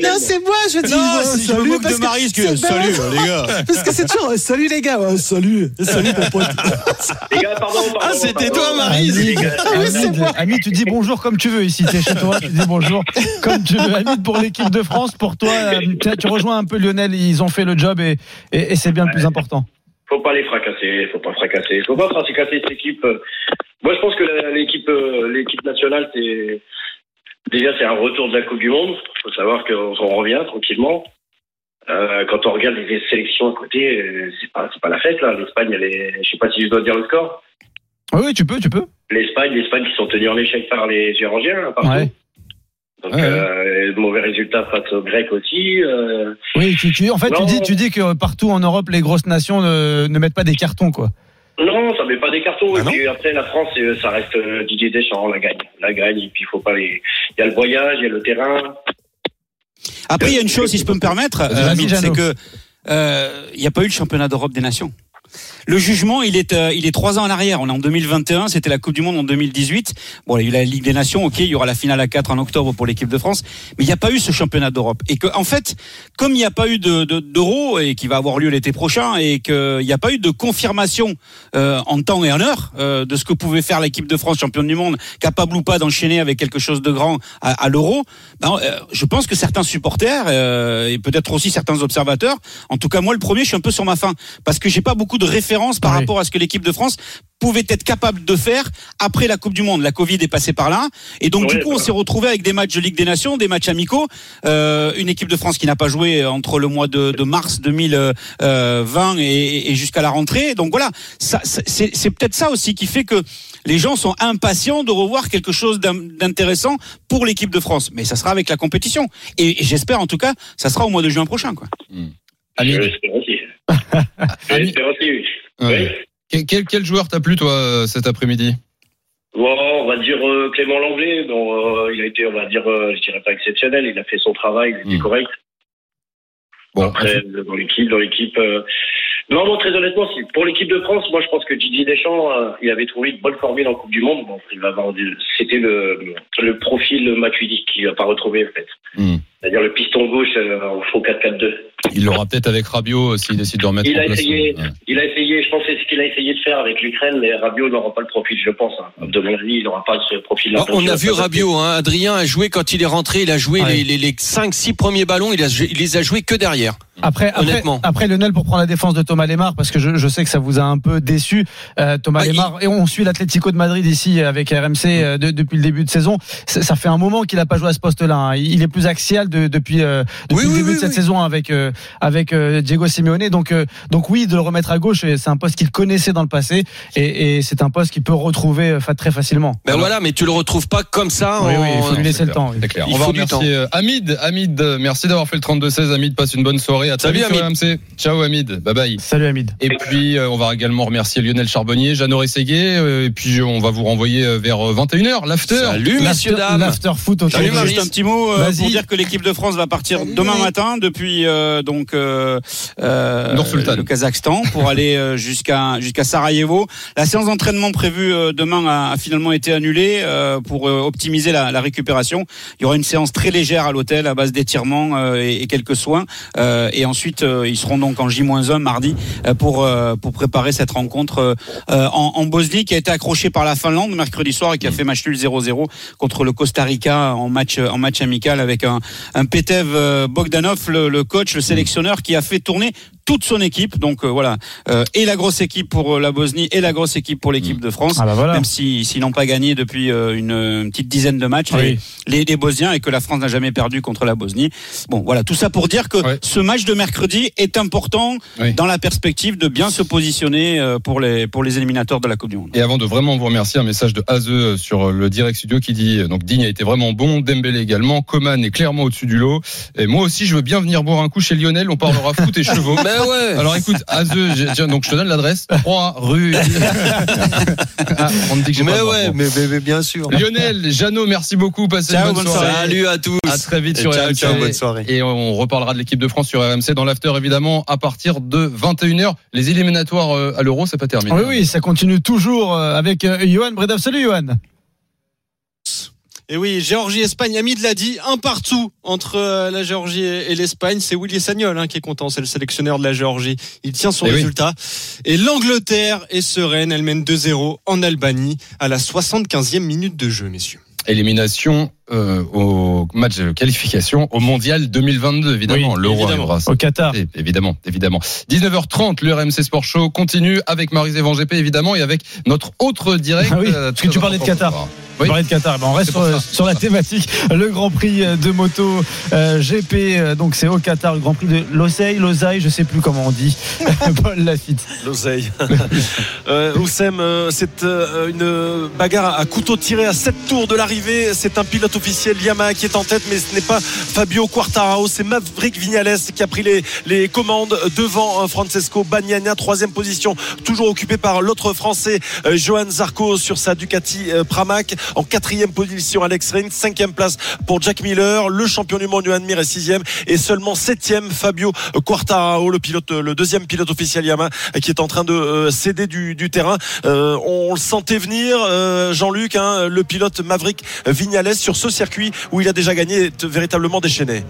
Non, c'est moi, je dis. Non, si je me moque parce de que Maryse, que- salut, les gars. Parce que c'est toujours euh, salut les gars, ouais, salut, salut mon pote. Les gars, pardon, pardon. Ah, c'était toi. Les gars, Ah oui, c'est Hamid, moi. Hamid, tu dis bonjour comme tu veux ici. T'es chez toi, tu dis bonjour comme tu veux. Hamid, pour l'équipe de France, pour toi, euh, tu, tu rejoins un peu Lionel. Ils ont fait le job et, et, et c'est bien le plus important. Faut pas les fracasser, faut pas fracasser. Faut pas fracasser cette équipe. Moi, je pense que l'équipe, euh, l'équipe nationale, c'est déjà c'est un retour de la Coupe du Monde. Faut savoir qu'on on revient tranquillement. Euh, quand on regarde les sélections à côté, euh, c'est pas, c'est pas la fête là. L'Espagne, elle est, je sais pas si je dois dire le score. Oui, oui, tu peux, tu peux. L'Espagne, l'Espagne qui sont tenus en échec par les Géorgiens hein, partout. Ouais. Donc Ouais, ouais. mauvais résultat face aux Grecs aussi. euh, Oui, tu, tu, en fait, tu dis, tu dis que partout en Europe, les grosses nations ne, ne mettent pas des cartons, quoi. Non, ça met pas des cartons. Ah et puis après, la France, euh, ça reste euh, Didier Deschamps, la gagne. La gagne, et puis il faut pas les. Il y a le voyage, il y a le terrain. Après, il y a une chose, si je peux me permettre, euh, c'est que euh, il n'y a pas eu le championnat d'Europe des nations. Le jugement, il est, euh, il est trois ans en arrière. On est en 2021, c'était la Coupe du Monde en 2018. Bon, il y a eu la Ligue des Nations, ok, il y aura la finale à 4 en octobre pour l'équipe de France, mais il n'y a pas eu ce championnat d'Europe. Et que, en fait, comme il n'y a pas eu de, de- d'euro et qui va avoir lieu l'été prochain, et qu'il n'y a pas eu de confirmation euh, en temps et en heure euh, de ce que pouvait faire l'équipe de France championne du monde, capable ou pas d'enchaîner avec quelque chose de grand à, l'euro, ben, je pense que certains supporters et peut-être aussi certains observateurs, en tout cas moi le premier, je suis un peu sur ma faim parce que j'ai pas beaucoup de références par Oui. rapport à ce que l'équipe de France pouvait être capable de faire après la Coupe du Monde. La Covid est passée par là, et donc du coup on s'est retrouvé avec des matchs de Ligue des Nations, des matchs amicaux, euh, une équipe de France qui n'a pas joué entre le mois de, de mars 2020 et, et jusqu'à la rentrée. Donc voilà, ça, c'est c'est peut-être ça aussi qui fait que les gens sont impatients de revoir quelque chose d'intéressant pour l'équipe de France. Mais ça sera avec la compétition, et, et j'espère en tout cas, ça sera au mois de juin prochain, quoi. Hamid, Je ouais. Quel, quel, quel joueur t'a plu, toi, euh, cet après-midi? Bon, on va dire euh, Clément Langlais. Bon, euh, il a été, on va dire, euh, je dirais pas exceptionnel. Il a fait son travail, il était Mm. correct. Bon, Après, dans l'équipe, dans l'équipe. Non, non, très honnêtement, pour l'équipe de France, moi, je pense que Didier Deschamps, euh, il avait trouvé une bonne formule en Coupe du Monde. Bon, il va avoir c'était le, le profil Matuidi qu'il va pas retrouver, en fait. Hmm. C'est-à-dire le piston gauche euh, en faux 4-4-2. Il l'aura peut-être avec Rabiot s'il décide de remettre Il en a place. essayé. ouais. Il a essayé, je pense que c'est ce qu'il a essayé de faire avec l'Ukraine, mais Rabiot n'aura pas le profil, je pense. hein. De mon avis, il n'aura pas ce profil-là. Ah, On a vu Rabiot, hein, Adrien a joué quand il est rentré, il a joué Ouais. les, les, les 5-6 premiers ballons, il, a, il les a joués que derrière. Après, après, Honnêtement. après Lionel pour prendre la défense de Thomas Lemar parce que je, je sais que ça vous a un peu déçu euh, Thomas Ah, il- Lemar et on suit l'Atlético de Madrid ici avec RMC euh, de- depuis le début de saison. Ça ça fait un moment qu'il n'a pas joué à ce poste-là. hein. Il est plus axial de- depuis, euh, depuis Oui, le oui, début oui, de cette oui. saison avec euh, avec euh, Diego Simeone. Donc euh, donc oui, de le remettre à gauche, euh, c'est un poste qu'il connaissait dans le passé et, et c'est un poste qu'il peut retrouver euh, très facilement. Ben voilà, mais tu le retrouves pas comme ça. Oui, en- oui, il faut lui laisser le temps. clair. Il On va faut remercier euh, Hamid. Hamid, euh, merci d'avoir fait le 32-16. Hamid, passe une bonne soirée. À très Salut, Hamid. RMC. Ciao Hamid. Bye bye. Salut Hamid. Et puis, euh, on va également remercier Lionel Charbonnier, Jeannot euh, et puis on va vous renvoyer euh, vers euh, 21h, l'after. Salut messieurs, dames. L'after foot au Salut. Marie. Juste un petit mot euh, Vas-y. pour dire que l'équipe de France va partir demain matin depuis euh, euh, donc euh, euh, le Kazakhstan pour aller euh, jusqu'à jusqu'à Sarajevo. La séance d'entraînement prévue euh, demain a, a finalement été annulée euh, pour euh, optimiser la, la récupération. Il y aura une séance très légère à l'hôtel à base d'étirements euh, et, et quelques soins. Euh, et ensuite, euh, ils seront donc en J-1 mardi euh, pour euh, pour préparer cette rencontre euh, euh, en, en Bosnie qui a été accrochée par la Finlande mercredi soir et qui a fait match nul 0-0 contre le Costa Rica en match en match amical avec un un Petev euh, Bogdanov le, le coach le sélectionneur qui a fait tourner toute son équipe donc euh, voilà Euh, et la grosse équipe pour euh, la Bosnie et la grosse équipe pour l'équipe de France Ah bah voilà. même si s'ils n'ont pas gagné depuis euh, une, une petite dizaine de matchs les, Oui. les, les Bosniens et que la France n'a jamais perdu contre la Bosnie bon voilà tout ça pour dire que Ouais. ce match de mercredi est important Oui. dans la perspective de bien se positionner euh, pour les pour les éliminateurs de la Coupe du Monde Et avant de vraiment vous remercier, un message de Azeux sur le direct studio qui dit donc Digne a été vraiment bon, Dembélé également, Coman est clairement au-dessus du lot. Et moi aussi, je veux bien venir boire un coup chez Lionel. On parlera foot et chevaux. Ouais. Alors écoute, j'ai- tiens, donc je te donne l'adresse. 3 rue. Ah, on me dit que j'ai pas Mais ouais, mais, mais- mais bien sûr. Lionel, Jeannot, merci beaucoup. Passez Ciao, une bonne, bonne soirée. soirée. Salut à tous. À très vite Et sur ciao, RMC. ciao, bonne soirée. Et on reparlera de l'équipe de France sur RMC dans l'after évidemment à partir de 21h. Les éliminatoires euh, à l'Euro, c'est pas terminé. Oui, oui, ça continue toujours euh, avec euh, Johan Bredov. Salut Johan. Et oui, Géorgie-Espagne, Hamid l'a dit, un partout entre euh, la Géorgie et l'Espagne. C'est Willy Sagnol hein, qui est content, c'est le sélectionneur de la Géorgie. Il tient son Eh oui. résultat. Et l'Angleterre est sereine, elle mène 2-0 en Albanie à la 75e minute de jeu, messieurs. Élimination euh, au match de qualification au mondial 2022 évidemment. Oui, L'Euro. Au Qatar. Et- Évidemment, évidemment. 19h30, le RMC Sport Show continue avec Marie Zévan GP évidemment et avec notre autre direct. Ah oui, euh, parce que tu parlais de Qatar. Oui. de Qatar. Ben, on reste sur, la thématique. Le Grand Prix de moto euh, GP. euh, donc c'est au Qatar. Le Grand Prix de Loseille, Losaille, je sais plus comment on dit. Paul Lafitte. L'oseille. euh, Oussem, euh, c'est euh, une bagarre à couteau tiré à 7 tours de l'arrivée. C'est un pilote officiel Yamaha qui est en tête, mais ce n'est pas Fabio Quartararo, c'est Maverick Vignales qui a pris les, commandes devant euh, Francesco Bagnaia, troisième position, toujours occupé par l'autre Français, euh, Johan Zarco sur sa Ducati euh, Pramac. En quatrième position, Alex Rins, cinquième place pour Jack Miller, le champion du monde Johan Mir est sixième et seulement septième Fabio Quartararo, le pilote, le deuxième pilote officiel Yamaha qui est en train de euh, céder du, terrain. Euh, on le sentait venir, euh, Jean-Luc, hein, le pilote Maverick Vignales sur ce circuit où il a déjà gagné est véritablement déchaîné.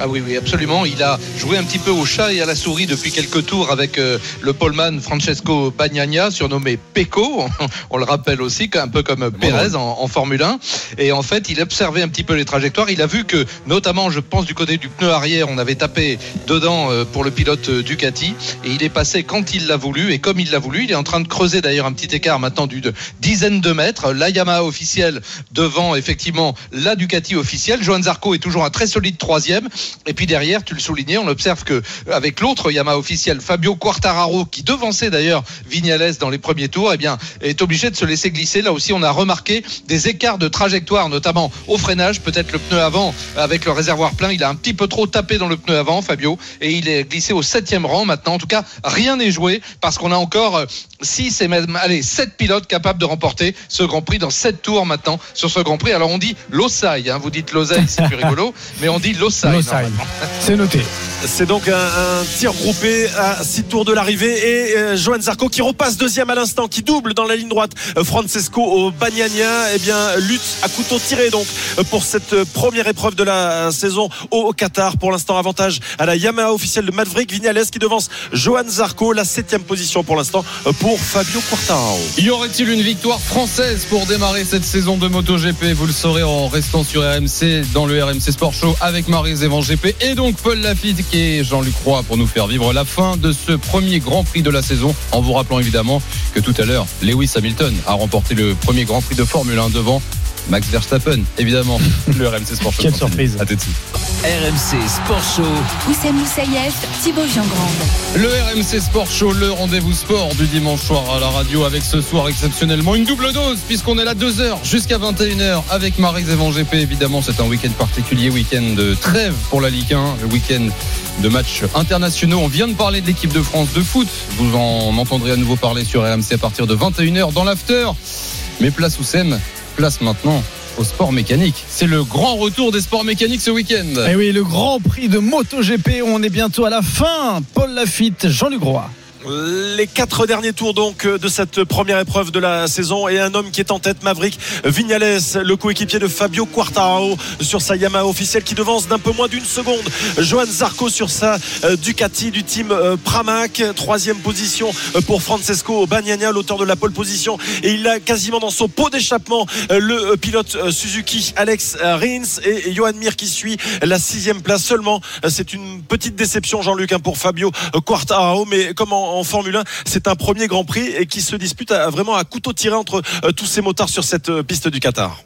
Ah oui, oui, absolument. Il a joué un petit peu au chat et à la souris depuis quelques tours avec euh, le poleman Francesco Bagnaia, surnommé Pecco. On le rappelle aussi, un peu comme Pérez en, en Formule 1. Et en fait, il observait un petit peu les trajectoires. Il a vu que, notamment, je pense, du côté du pneu arrière, on avait tapé dedans euh, pour le pilote euh, Ducati. Et il est passé quand il l'a voulu. Et comme il l'a voulu, il est en train de creuser d'ailleurs un petit écart maintenant d'une dizaine de mètres. La Yamaha officielle devant, effectivement, la Ducati officielle. Johan Zarco est toujours un très solide troisième. Et puis derrière, tu le soulignais, on observe que avec l'autre Yamaha officiel, Fabio Quartararo, qui devançait d'ailleurs Vignales dans les premiers tours, eh bien, est obligé de se laisser glisser. Là aussi, on a remarqué des écarts de trajectoire, notamment au freinage. Peut-être le pneu avant, avec le réservoir plein, il a un petit peu trop tapé dans le pneu avant, Fabio, et il est glissé au septième rang maintenant. En tout cas, rien n'est joué parce qu'on a encore 6 et même, allez, 7 pilotes capables de remporter ce Grand Prix dans 7 tours maintenant sur ce Grand Prix. Alors on dit Losail, hein, vous dites Losail, c'est plus rigolo, mais on dit Losail. C'est noté. C'est donc un, un tir groupé à 6 tours de l'arrivée et euh, Johan Zarco qui repasse deuxième à l'instant, qui double dans la ligne droite euh, Francesco au Bagnaia, eh bien lutte à couteau tiré donc euh, pour cette première épreuve de la saison au, Qatar. Pour l'instant, avantage à la Yamaha officielle de Maverick Vignales qui devance Johan Zarco, la septième position pour l'instant pour Fabio Quartararo. Y aurait-il une victoire française pour démarrer cette saison de MotoGP? Vous le saurez en restant sur RMC dans le RMC Sport Show avec Marie Zévan Et donc Paul Lafitte qui est Jean-Luc Roy pour nous faire vivre la fin de ce premier Grand Prix de la saison en vous rappelant évidemment que tout à l'heure Lewis Hamilton a remporté le premier Grand Prix de Formule 1 devant Max Verstappen évidemment le RMC Sport Show Quelle continue. surprise. à tout de suite. RMC Sport Show. Oussem Moussaïef, Thibaut Giangrande. Le RMC Sport Show, le rendez-vous sport du dimanche soir à la radio avec ce soir exceptionnellement une double dose puisqu'on est là 2h jusqu'à 21h avec Marie Zévan GP. Évidemment, c'est un week-end particulier, week-end de trêve pour la Ligue 1, le week-end de matchs internationaux. On vient de parler de l'équipe de France de foot. Vous en entendrez à nouveau parler sur RMC à partir de 21h dans l'after. Mais place Oussem, place maintenant au sport mécanique. C'est le grand retour des sports mécaniques ce week-end. Et Eh oui, le Grand Prix de MotoGP, on est bientôt à la fin. Paul Lafitte, Jean-Luc Roy. Les quatre derniers tours donc de cette première épreuve de la saison et un homme qui est en tête, Maverick Vignales, le coéquipier de Fabio Quartararo sur sa Yamaha officielle qui devance d'un peu moins d'une seconde. Johan Zarco sur sa euh, Ducati du team euh, Pramac, troisième position euh, pour Francesco Bagnaia, l'auteur de la pole position et il a quasiment dans son pot d'échappement euh, le euh, pilote euh, Suzuki Alex euh, Rins et Johan Mir qui suit la sixième place seulement. Euh, C'est une petite déception Jean-Luc hein, pour Fabio Quartararo, mais comme en, Formule 1, c'est un premier Grand Prix et qui se dispute vraiment à couteau tiré entre euh, tous ces motards sur cette euh, piste du Qatar.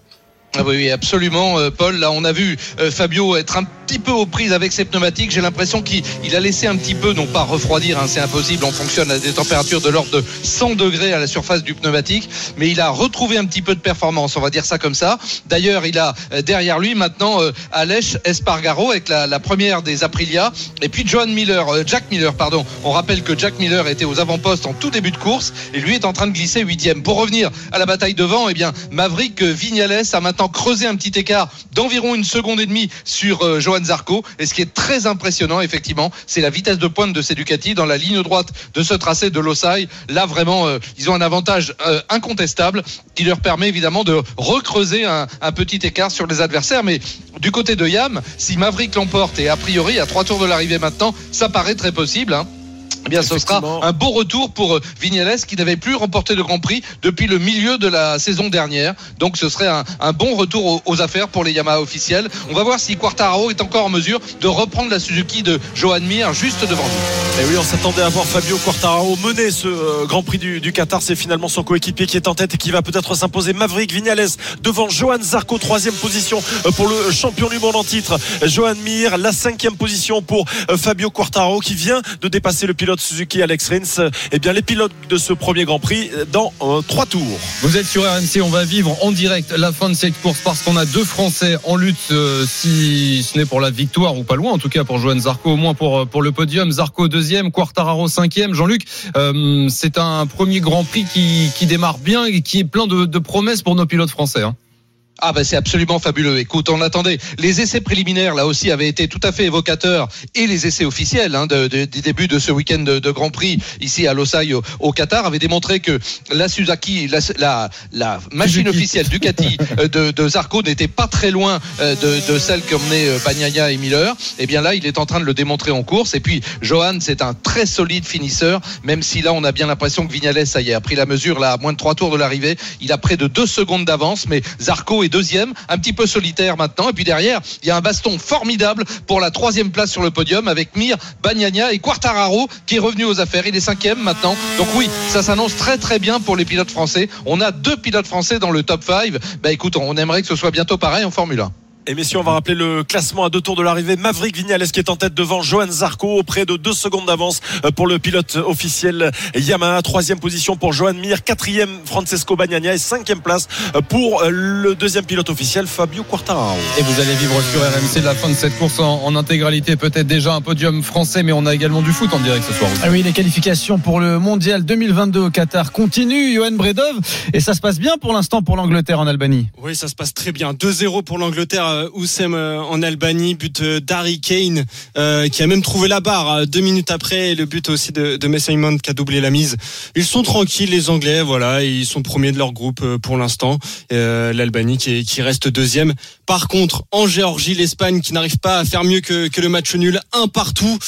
Ah oui, absolument, euh, Paul. Là, on a vu euh, Fabio être un petit peu aux prises avec ses pneumatiques. J'ai l'impression qu'il il a laissé un petit peu, non pas refroidir, hein, c'est impossible. On fonctionne à des températures de l'ordre de 100 degrés à la surface du pneumatique, mais il a retrouvé un petit peu de performance. On va dire ça comme ça. D'ailleurs, il a euh, derrière lui maintenant Aleix Espargaro avec la, première des Aprilia, et puis John Miller, Jack Miller, pardon. On rappelle que Jack Miller était aux avant-postes en tout début de course, et lui est en train de glisser huitième. Pour revenir à la bataille devant, eh bien, Maverick Vignales a maintenant creusé un petit écart d'environ une seconde et demie sur euh, Johan Zarco. Et ce qui est très impressionnant, effectivement, c'est la vitesse de pointe de ces Ducati dans la ligne droite de ce tracé de Losail. Là, vraiment, euh, ils ont un avantage euh, incontestable qui leur permet évidemment de recreuser un, un petit écart sur les adversaires. Mais du côté de Yam, si Maverick l'emporte et a priori à trois tours de l'arrivée maintenant, ça paraît très possible. Hein. Eh bien, ce sera un beau retour pour euh, Vignales qui n'avait plus remporté de Grand Prix depuis le milieu de la saison dernière. Donc, ce serait un, un bon retour aux, aux affaires pour les Yamaha officiels. On va voir si Quartararo est encore en mesure de reprendre la Suzuki de Johan Mir juste devant lui. Et oui, on s'attendait à voir Fabio Quartararo mener ce euh, Grand Prix du, du Qatar. C'est finalement son coéquipier qui est en tête et qui va peut-être s'imposer. Maverick Vignales devant Johan Zarco, troisième position euh, pour le champion du monde en titre. Johan Mir, la cinquième position pour Fabio Quartararo qui vient de dépasser le pilote Suzuki Alex Rins. Eh bien, les pilotes de ce premier Grand Prix euh, dans euh, trois tours. Vous êtes sur RMC, on va vivre en direct la fin de cette course parce qu'on a deux Français en lutte, euh, si ce n'est pour la victoire ou pas loin, en tout cas pour Johan Zarco, au moins pour, pour le podium. Zarco deuxième, Quartararo cinquième. Jean-Luc, c'est un premier Grand Prix qui, démarre bien et qui est plein de, de promesses pour nos pilotes français. hein. Ah ben c'est absolument fabuleux. Écoute, on attendait. Les essais préliminaires là aussi avaient été tout à fait évocateurs et les essais officiels hein, de, de- des débuts de ce week-end de, de Grand Prix ici à Losail au, au Qatar avaient démontré que la Suzuki, la, la, la machine officielle Ducati euh, de, Zarco n'était pas très loin euh, de, celle qu'emmenaient euh, Bagnaia et Miller. Et bien là, il est en train de le démontrer en course. Et puis Johan, c'est un très solide finisseur, même si là on a bien l'impression que Vignales, ça y est, a pris la mesure là à moins de trois tours de l'arrivée. Il a près de deux secondes d'avance, mais Zarco est deuxième, un petit peu solitaire maintenant. Et puis derrière, il y a un baston formidable pour la troisième place sur le podium avec Mir, Bagnaia et Quartararo qui est revenu aux affaires. Il est cinquième maintenant. Donc oui, ça s'annonce très très bien pour les pilotes français. On a deux pilotes français dans le top 5. Bah écoute, on aimerait que ce soit bientôt pareil en Formule 1. Et messieurs, on va rappeler le classement à deux tours de l'arrivée. Maverick Vignales qui est en tête devant Johan Zarco, auprès de deux secondes d'avance euh, pour le pilote officiel Yamaha. Troisième position pour Johan Mir, quatrième Francesco Bagnaia et cinquième place euh, pour euh, le deuxième pilote officiel Fabio Quartararo. Et vous allez vivre sur RMC la fin de cette course en, en intégralité. Peut-être déjà un podium français, mais on a également du foot en direct ce soir. aussi. Ah oui, les qualifications pour le mondial 2022 au Qatar continuent. Johan Bredov. Et ça se passe bien pour l'instant pour l'Angleterre en Albanie. Oui, ça se passe très bien. 2-0 pour l'Angleterre, euh, Oussem euh, en Albanie, but euh, d'Harry Kane, euh, qui a même trouvé la barre deux minutes après, et le but aussi de, de Mason Mount qui a doublé la mise. Ils sont tranquilles, les Anglais, voilà, ils sont premiers de leur groupe pour l'instant. Euh, L'Albanie qui, est- qui reste deuxième. Par contre, en Géorgie, l'Espagne qui n'arrive pas à faire mieux que, que le match nul, un partout.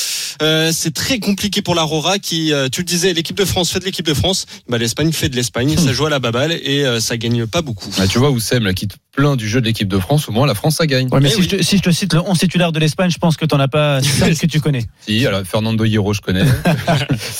Euh, c'est très compliqué pour l'Aurora qui, tu le disais, l'équipe de France fait de l'équipe de France. Bah, L'Espagne fait de l'Espagne, ça joue à la baballe et ça gagne pas beaucoup. Ah, tu vois, Oussem, là, qui te plaint du jeu de l'équipe de France, au moins la France, ça gagne. Ouais, mais Eh si, oui. je te, si je te cite le 11 titulaire de l'Espagne, je pense que t'en as pas 5 que tu connais. Si, alors, Fernando Hierro, je connais.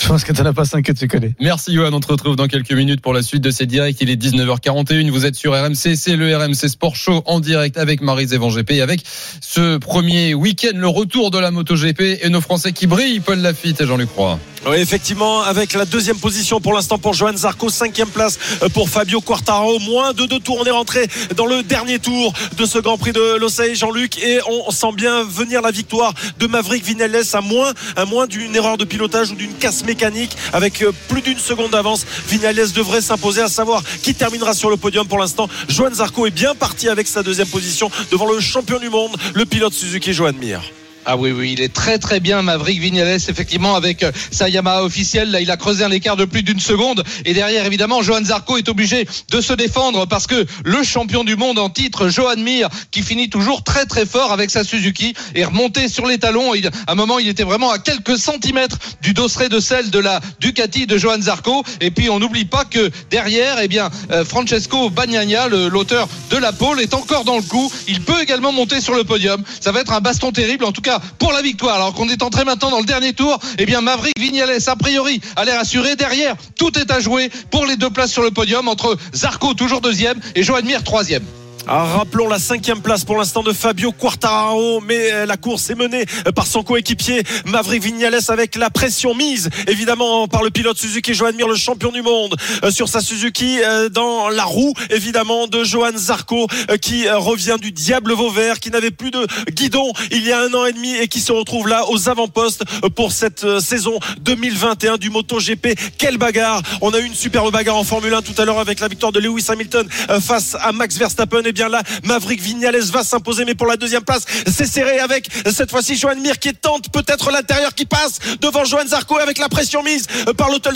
Je pense que t'en as pas 5 que tu connais. Merci Johan, on te retrouve dans quelques minutes pour la suite de ces directs. Il est 19h41, vous êtes sur RMC, c'est le RMC Sport Show en direct avec Marie Zévan GP et avec ce premier week-end, le retour de la MotoGP et nos Français qui brillent, Paul Lafitte et Jean-Luc Roy. Oui, effectivement, avec la deuxième position pour l'instant pour Johan Zarco, cinquième place pour Fabio Quartararo, moins de deux tours. On est rentré dans le dernier tour de ce Grand Prix de Losail, Jean-Luc, et on sent bien venir la victoire de Maverick Vinales à moins, d'une erreur de pilotage ou d'une casse mécanique avec euh, plus d'une seconde d'avance. Vinales devrait s'imposer à savoir qui terminera sur le podium pour l'instant. Johan Zarco est bien parti avec sa deuxième position devant le champion du monde, le pilote Suzuki Johan Mir. Ah oui, oui, il est très très bien, Maverick Vignales, effectivement, avec euh, sa Yamaha officielle. Là, il a creusé un écart de plus d'une seconde. Et derrière, évidemment, Johan Zarco est obligé de se défendre parce que le champion du monde en titre, Johan Mir, qui finit toujours très très fort avec sa Suzuki, est remonté sur les talons. À un moment, il était vraiment à quelques centimètres du dosseret de celle de la Ducati de Johan Zarco. Et puis, on n'oublie pas que derrière, eh bien, euh, Francesco Bagnaia, le- l'auteur de la pole, est encore dans le coup. Il peut également monter sur le podium. Ça va être un baston terrible, en tout cas pour la victoire. Alors qu'on est entré maintenant dans le dernier tour, eh bien, Maverick Vignales, a priori, a l'air assuré. Derrière, tout est à jouer pour les deux places sur le podium entre Zarco, toujours deuxième, et Johan Mir, troisième. Ah, rappelons la cinquième place pour l'instant de Fabio Quartararo, mais euh, la course est menée euh, par son coéquipier Maverick Vignales avec la pression mise évidemment par le pilote Suzuki Johan Mir, le champion du monde euh, sur sa Suzuki dans la roue évidemment de Johan Zarco qui revient du diable Vauvert, qui n'avait plus de guidon il y a un an et demi et qui se retrouve là aux avant-postes pour cette saison 2021 du MotoGP. Quelle bagarre On a eu une superbe bagarre en Formule 1 tout à l'heure avec la victoire de Lewis Hamilton face à Max Verstappen. Bien là, Maverick Vignales va s'imposer, mais pour la deuxième place, c'est serré avec cette fois-ci Johan Mir qui tente peut-être l'intérieur qui passe devant Johan Zarco avec la pression mise par l'auteur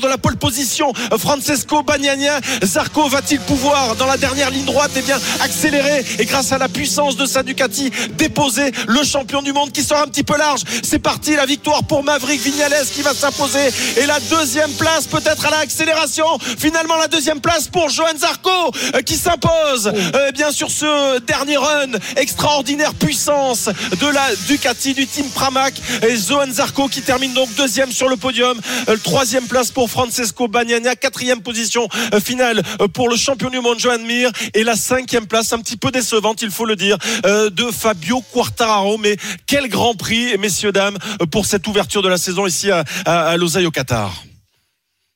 de, la pole position, Francesco Bagnaia. Zarco va-t-il pouvoir, dans la dernière ligne droite, et bien accélérer et grâce à la puissance de sa Ducati, déposer le champion du monde qui sort un petit peu large? C'est parti, la victoire pour Maverick Vignales qui va s'imposer et la deuxième place peut-être à l'accélération. Finalement, la deuxième place pour Johan Zarco euh, qui s'impose euh, bien sur ce dernier run extraordinaire puissance de la Ducati du team Pramac et Johan Zarco qui termine donc deuxième sur le podium. Euh, troisième place pour Francesco Bagnaia, quatrième position euh, finale euh, pour le champion du monde Johan Mir et la cinquième place un petit peu décevante il faut le dire euh, de Fabio Quartararo mais quel grand prix messieurs dames euh, pour cette ouverture de la saison ici à, à, à au Qatar.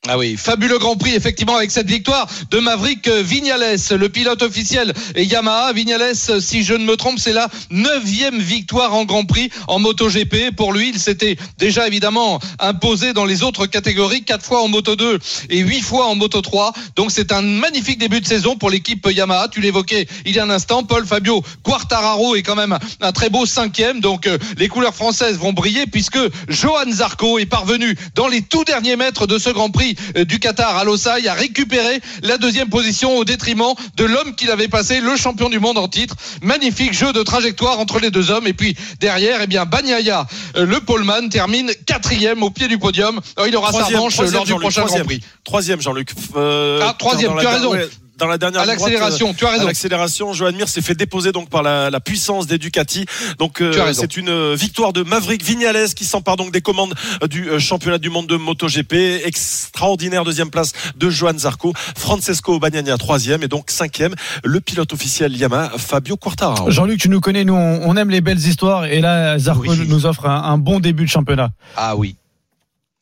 Ah oui, fabuleux Grand Prix effectivement avec cette victoire de Maverick Vignales, le pilote officiel Yamaha. Vignales, si je ne me trompe, c'est la neuvième victoire en Grand Prix en MotoGP. Pour lui, il s'était déjà évidemment imposé dans les autres catégories, quatre fois en Moto 2 et huit fois en Moto 3. Donc c'est un magnifique début de saison pour l'équipe Yamaha. Tu l'évoquais il y a un instant, Paul Fabio Quartararo est quand même un très beau cinquième. Donc euh, les couleurs françaises vont briller puisque Johan Zarco est parvenu dans les tout derniers mètres de ce Grand Prix euh, du Qatar à Losail à récupérer la deuxième position au détriment de l'homme qu'il avait passé, le champion du monde en titre. Magnifique jeu de trajectoire entre les deux hommes. Et puis derrière, eh bien, Bagnaia, euh, le poleman, termine quatrième au pied du podium. Il aura sa revanche lors du prochain Grand troisième. Prix. Troisième, Jean-Luc. Euh, Ah, troisième, tu as raison. ouais, dans la dernière À l'accélération, tu as raison. À l'accélération, Johan Mir s'est fait déposer donc par la, la puissance des Ducati. Donc euh, c'est une euh, victoire de Maverick Vignales qui s'empare donc des commandes euh, du euh, championnat du monde de MotoGP. Extraordinaire deuxième place de Johan Zarco, Francesco Bagnaia troisième et donc cinquième le pilote officiel Yamaha Fabio Quartararo. Jean-Luc, tu nous connais, nous, on on aime les belles histoires. Et là, Zarco Oui. nous offre un, un bon début de championnat. Ah oui.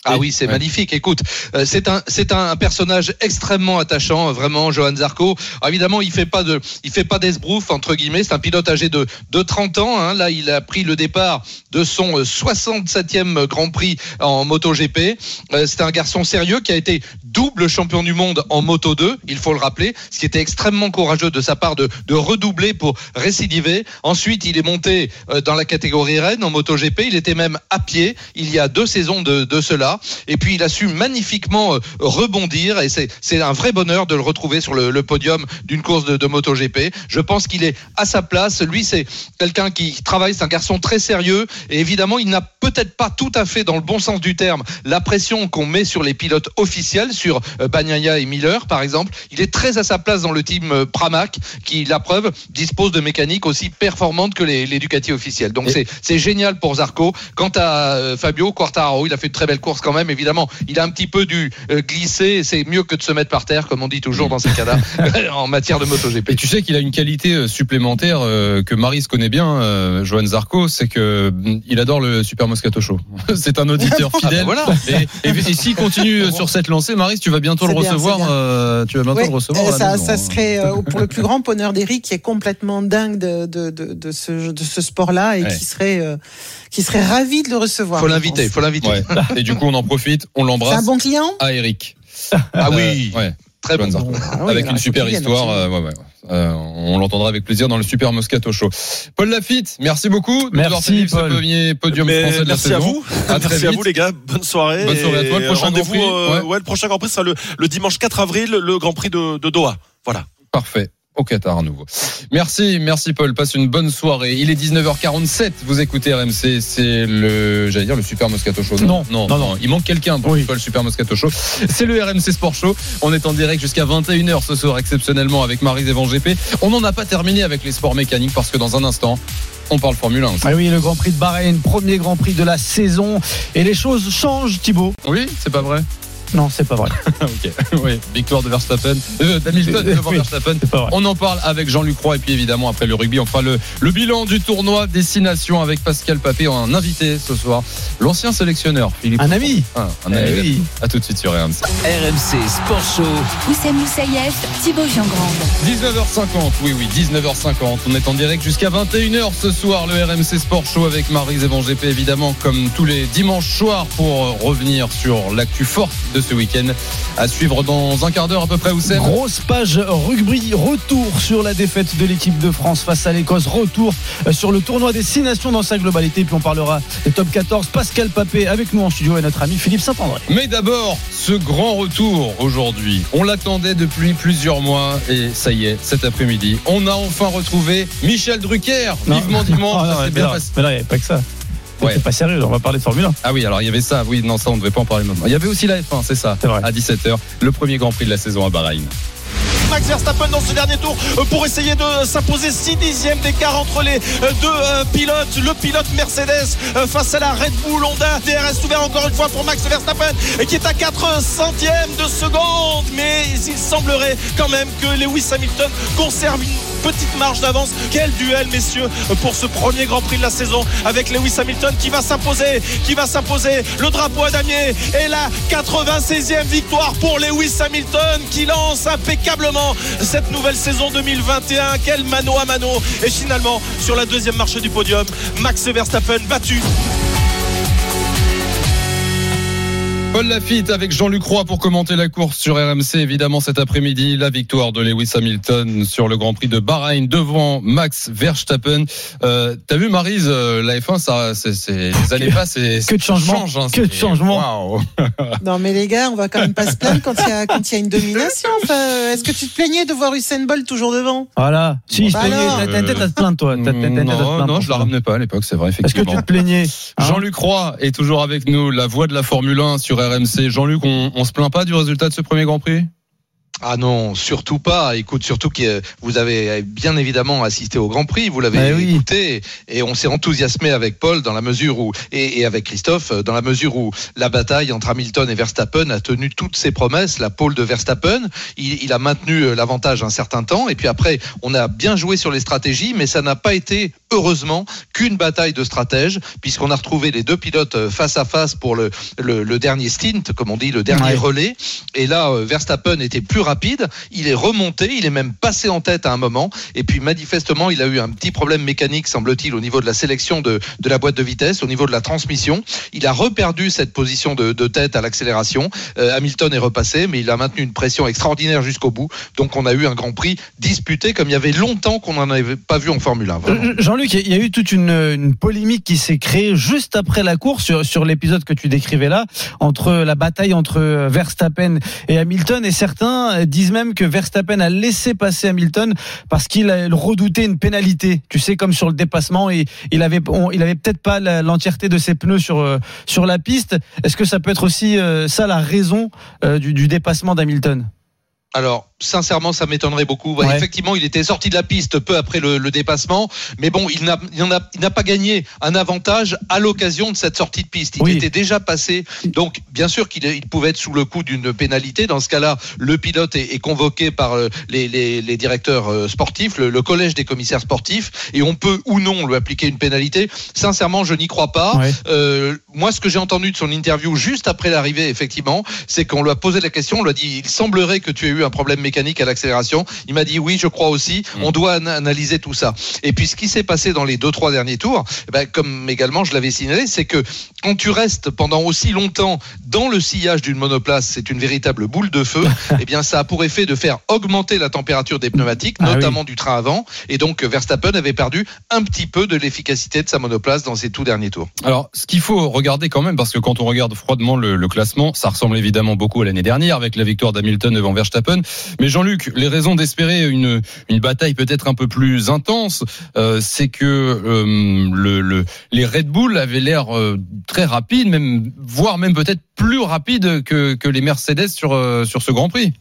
Ah oui, c'est Ouais. magnifique. Écoute, euh, c'est un c'est un personnage extrêmement attachant, euh, vraiment, Johan Zarco. Alors, évidemment, il fait pas de il fait pas d'esbrouf entre guillemets. C'est un pilote âgé de de 30 ans. hein. Là, il a pris le départ de son euh, 67e Grand Prix en MotoGP. Euh, c'est un garçon sérieux qui a été double champion du monde en Moto 2. Il faut le rappeler, ce qui était extrêmement courageux de sa part de de redoubler pour récidiver. Ensuite, il est monté euh, dans la catégorie Rennes en MotoGP. Il était même à pied il y a deux saisons de, de cela. Et puis, il a su magnifiquement euh, rebondir. Et c'est un vrai bonheur de le retrouver sur le, le podium d'une course de, de MotoGP. Je pense qu'il est à sa place. Lui, c'est quelqu'un qui travaille. C'est un garçon très sérieux. Et évidemment, il n'a peut-être pas tout à fait, dans le bon sens du terme, la pression qu'on met sur les pilotes officiels, sur euh, Bagnaia et Miller, par exemple. Il est très à sa place dans le team euh, Pramac, qui, la preuve, dispose de mécaniques aussi performantes que les, les Ducati officiels. Donc, c'est c'est génial pour Zarco. Quant à euh, Fabio Quartararo, il a fait de très belles courses quand même. Évidemment, il a un petit peu dû glisser. C'est mieux que de se mettre par terre, comme on dit toujours dans ces cas-là, en matière de MotoGP. Et tu sais qu'il a une qualité supplémentaire que Maris connaît bien, Johan Zarco, c'est que mm, il adore le Super Moscato Show. c'est un auditeur fidèle. voilà. Et, et- et s'il continue sur cette lancée, Maris, Tu vas bientôt le bien, recevoir. euh, tu vas bientôt Ouais, le recevoir. euh, ça, hein. serait euh, pour le plus grand bonheur d'Eric qui est complètement dingue de, de, de, de ce, de ce sport-là et Ouais. qui serait euh, qui serait ravi de le recevoir. Faut l'inviter, faut l'inviter. Ouais. Et du coup, on en profite, on C'est l'embrasse. un bon client? À Eric. Ah Euh, oui, ouais. très bon. Johan Zarco. Ah oui, avec alors, une super histoire. Euh, on l'entendra avec plaisir dans le Super Moscato Show. Paul Lafitte, merci beaucoup. de nous avoir Merci, ce premier podium Mais français de la merci saison. à vous. À très merci à vous les gars. Bonne soirée. Bonne soirée à toi. Le prochain. Grand Prix, euh, ouais. ouais, le prochain Grand Prix sera le, le dimanche 4 avril, le Grand Prix de, de Doha. Voilà. Parfait. Au Qatar à nouveau. Merci, merci Paul. Passe une bonne soirée. Il est 19h47. Vous écoutez RMC. C'est le, j'allais dire le Super Moscato Show. Non, non, non, non. non. Il manque quelqu'un pour Oui. le Super Moscato Show. C'est le RMC Sport Show. On est en direct jusqu'à 21h ce soir exceptionnellement avec Marie Evan GP. On n'en a pas terminé avec les sports mécaniques parce que dans un instant, on parle Formule 1. aussi. Ah oui, le Grand Prix de Bahreïn, premier Grand Prix de la saison. Et les choses changent, Thibaut. Oui, c'est pas vrai. Non, c'est pas vrai. ok. Oui, victoire de Verstappen, euh, d'Hamilton devant Oui. Verstappen. C'est pas vrai. On en parle avec Jean-Luc Roy et puis évidemment après le rugby, on fera le, le bilan du tournoi Destination avec Pascal Papé, un invité ce soir, l'ancien sélectionneur Philippe. Un ami. Ah, un Eh ami. oui. À tout de suite sur RMC. RMC Sport Show. Oussem Moussaïef, Thibaut Giangrande. 19h50, oui oui, 19h50. On est en direct jusqu'à 21h ce soir, le RMC Sport Show avec Marie Evan GP évidemment comme tous les dimanches soirs pour revenir sur l'actu forte de ce week-end. À suivre dans un quart d'heure à peu près, Oussem. Grosse page rugby, retour sur la défaite de l'équipe de France face à l'Écosse, retour euh, sur le tournoi des six nations dans sa globalité, puis on parlera des top 14. Pascal Papé avec nous en studio et notre ami Philippe Saint-André. Mais d'abord, ce grand retour aujourd'hui. On l'attendait depuis plusieurs mois et ça y est, cet après-midi, on a enfin retrouvé Michel Drucker. Non. Vivement dimanche, Ah, non, ça mais bien mais non, il n'y avait pas que ça. Ouais. C'est pas sérieux, on va parler de Formule 1. Ah oui, alors il y avait ça. Oui, non, ça, on ne devait pas en parler maintenant. Il y avait aussi la F1, c'est ça. C'est vrai. À 17h, le premier Grand Prix de la saison à Bahreïn. Max Verstappen dans ce dernier tour euh, pour essayer de s'imposer 6 dixièmes d'écart entre les euh, deux euh, pilotes. Le pilote Mercedes face à la Red Bull Honda. DRS ouvert encore une fois pour Max Verstappen qui est à 4 centièmes de seconde. Mais il semblerait quand même que Lewis Hamilton conserve une petite marge d'avance. Quel duel, messieurs, pour ce premier Grand Prix de la saison avec Lewis Hamilton qui va s'imposer, qui va s'imposer. Le drapeau à damier et la 96e victoire pour Lewis Hamilton qui lance impeccablement cette nouvelle saison 2021. Quel mano à mano. Et finalement, sur la deuxième marche du podium, Max Verstappen battu Paul Lafitte avec Jean-Luc Roy pour commenter la course sur RMC. Évidemment, cet après-midi, la victoire de Lewis Hamilton sur le Grand Prix de Bahreïn devant Max Verstappen. Euh, T'as vu, Marise, euh, la F1, ça, c'est, les années passent et Que de changements. change, hein, Que de changements. Waouh. Non mais les gars, on va quand même pas se plaindre quand il y a quand il y a une domination. Enfin, est-ce que tu te plaignais de voir Usain Bolt toujours devant? Voilà. Si, je Bah plaignais, alors. t'as t'as une tête à te plaindre, toi. Une tête à te Non, plaindre. non, je la ramenais pas à l'époque, c'est vrai, Est-ce que effectivement. tu te plaignais hein? Jean-Luc Roy est toujours avec nous, la voix de la Formule 1 sur RMC. Jean-Luc, on, on se plaint pas du résultat de ce premier Grand Prix? Ah non, surtout pas. Écoute, surtout que vous avez bien évidemment assisté au Grand Prix, vous l'avez oui. écouté, et on s'est enthousiasmé avec Paul dans la mesure où, et, et avec Christophe, euh, dans la mesure où la bataille entre Hamilton et Verstappen a tenu toutes ses promesses. La pole de Verstappen, il, il a maintenu euh, l'avantage un certain temps, et puis après, on a bien joué sur les stratégies, mais ça n'a pas été heureusement qu'une bataille de stratèges, puisqu'on a retrouvé les deux pilotes euh, face à face pour le, le, le dernier stint, comme on dit, le dernier Ouais. relais. Et là, euh, Verstappen était plus rapide. Il est remonté. Il est même passé en tête à un moment. Et puis, manifestement, il a eu un petit problème mécanique, semble-t-il, au niveau de la sélection de, de la boîte de vitesse, au niveau de la transmission. Il a reperdu cette position de, de tête à l'accélération. Euh, Hamilton est repassé, mais il a maintenu une pression extraordinaire jusqu'au bout. Donc, on a eu un Grand Prix disputé comme il y avait longtemps qu'on n'en avait pas vu en Formule 1. vraiment. Euh, Jean-Luc, il y a eu toute une, une polémique qui s'est créée juste après la course sur, sur l'épisode que tu décrivais là, entre la bataille entre Verstappen et Hamilton. Et certains euh, disent même que Verstappen a laissé passer Hamilton parce qu'il redoutait une pénalité. Tu sais, comme sur le dépassement, et il avait, il avait peut-être pas l'entièreté de ses pneus sur euh, sur la piste. Est-ce que ça peut être aussi euh, ça la raison du dépassement d'Hamilton? Alors, sincèrement, ça m'étonnerait beaucoup. Ouais. Effectivement, il était sorti de la piste peu après le, le dépassement, mais bon, il n'a il n'a- il n'a pas gagné un avantage à l'occasion de cette sortie de piste. Il Oui. était déjà passé, donc bien sûr qu'il il pouvait être sous le coup d'une pénalité. Dans ce cas-là, le pilote est, est convoqué par euh, les, les- les directeurs euh, sportifs, le, le collège des commissaires sportifs, et on peut ou non lui appliquer une pénalité. Sincèrement, je n'y crois pas. Ouais. Euh, moi, ce que j'ai entendu de son interview juste après l'arrivée, effectivement, c'est qu'on lui a posé la question, on lui a dit, il semblerait que tu aies eu un problème mécanique à l'accélération. Il m'a dit, oui, je crois aussi. On doit an- analyser tout ça. Et puis, ce qui s'est passé dans les deux, trois derniers tours, eh ben, comme également je l'avais signalé, c'est que quand tu restes pendant aussi longtemps dans le sillage d'une monoplace, c'est une véritable boule de feu. eh bien, ça a pour effet de faire augmenter la température des pneumatiques, Ah oui. notamment du train avant. Et donc, Verstappen avait perdu un petit peu de l'efficacité de sa monoplace dans ses tout derniers tours. Alors, ce qu'il faut regarder quand même, parce que quand on regarde froidement le, le classement, ça ressemble évidemment beaucoup à l'année dernière avec la victoire d'Hamilton devant Verstappen. Mais Jean-Luc, les raisons d'espérer une, bataille peut-être un peu plus intense, euh, c'est que euh, le, le- les Red Bull avaient l'air euh, très rapides, même voire même peut-être plus rapides que, les Mercedes sur ce Grand Prix.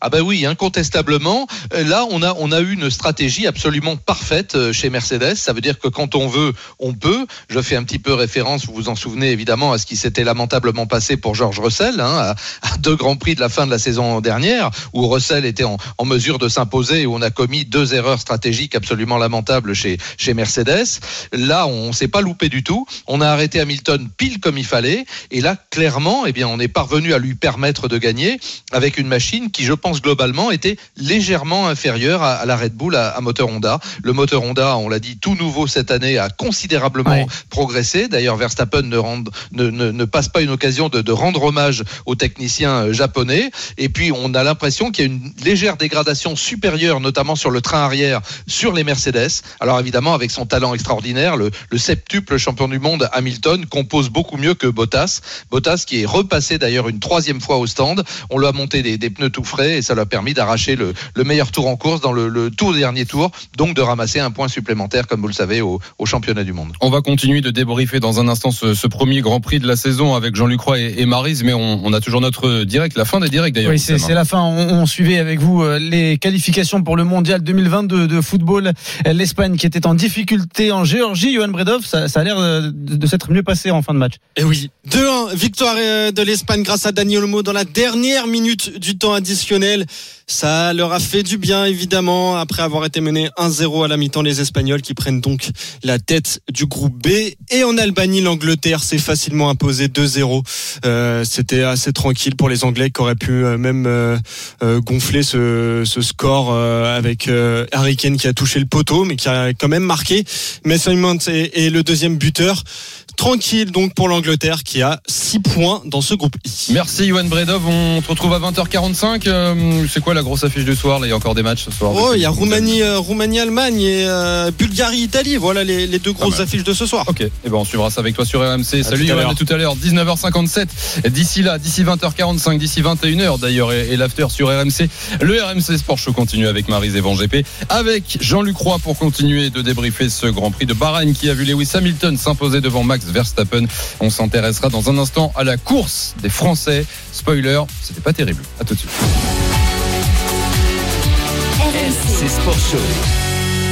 Ah ben oui, incontestablement. Euh, Là, on a on a eu une stratégie absolument parfaite euh, chez Mercedes. Ça veut dire que quand on veut, on peut. Je fais un petit peu référence, vous vous en souvenez évidemment, à ce qui s'était lamentablement passé pour George Russell, hein, à, deux grands prix de la fin de la saison dernière, où Russell était en, mesure de s'imposer, et où on a commis deux erreurs stratégiques absolument lamentables chez chez Mercedes. Là, on s'est pas loupé du tout. On a arrêté Hamilton pile comme il fallait, et là, clairement, eh bien, on est parvenu à lui permettre de gagner avec une machine qui, je pense globalement, était légèrement inférieure à, à la Red Bull à, à moteur Honda. Le moteur Honda, on l'a dit, tout nouveau cette année, a considérablement Ouais. progressé. D'ailleurs, Verstappen ne, rend- ne, ne, ne passe pas une occasion de, de rendre hommage aux techniciens euh, japonais. Et puis, on a l'impression qu'il y a une légère dégradation supérieure, notamment sur le train arrière, sur les Mercedes. Alors évidemment, avec son talent extraordinaire, le, le septuple champion du monde Hamilton compose beaucoup mieux que Bottas. Bottas qui est repassé d'ailleurs une troisième fois au stand. On lui a monté des, des pneus tout frais et ça lui a permis d'arracher le, le meilleur tour en course dans le, le tout dernier tour, donc de ramasser un point supplémentaire, comme vous le savez, au, au championnat du monde. On va continuer de débriefer dans un instant ce, ce premier Grand Prix de la saison avec Jean-Luc Roy et, et Marise, mais on, on a toujours notre direct, la fin des directs d'ailleurs. Oui, c'est la fin. On, on suivait avec vous euh, les qualifications pour le mondial 2022 de football. L'Espagne qui était en difficulté en Géorgie. Johan Bredov, ça, ça a l'air de, de s'être mieux passé en fin de match. Et oui, 2-1, victoire euh, de l'Espagne grâce à Daniel Olmo dans la dernière minute du temps additionnel. Ça leur a fait du bien, évidemment, après avoir été mené 1-0 à la mi-temps, les Espagnols qui prennent donc la tête du groupe B. Et en Albanie, l'Angleterre s'est facilement imposé 2-0. Euh, C'était assez tranquille pour les Anglais qui auraient pu euh, même euh, gonfler ce, score avec Harry Kane qui a touché le poteau, mais qui a quand même marqué. Mason Mount est le deuxième buteur. Tranquille donc pour l'Angleterre qui a 6 points dans ce groupe I. Merci Yohan Bredov, on te retrouve à 20h45. Euh, c'est quoi la grosse affiche du soir? Là, il y a encore des matchs ce soir. Oh, il y a Roumanie, euh, Roumanie, Allemagne et euh, Bulgarie, Italie. Voilà les, les deux grosses mal. affiches de ce soir. Ok, et ben on suivra ça avec toi sur RMC. Salut tout à Yohan, l'heure. à tout à l'heure, 19h57. D'ici là, d'ici 20h45, d'ici 21h d'ailleurs, et, et l'after sur RMC. Le RMC Sport Show continue avec Marise et Van GP, avec Jean-Luc Roy pour continuer de débriefer ce Grand Prix de Bahreïn qui a vu Lewis Hamilton s'imposer devant Max Verstappen. On s'intéressera dans un instant à la course des Français. Spoiler, c'était pas terrible. À tout de suite. RMC Sport Show.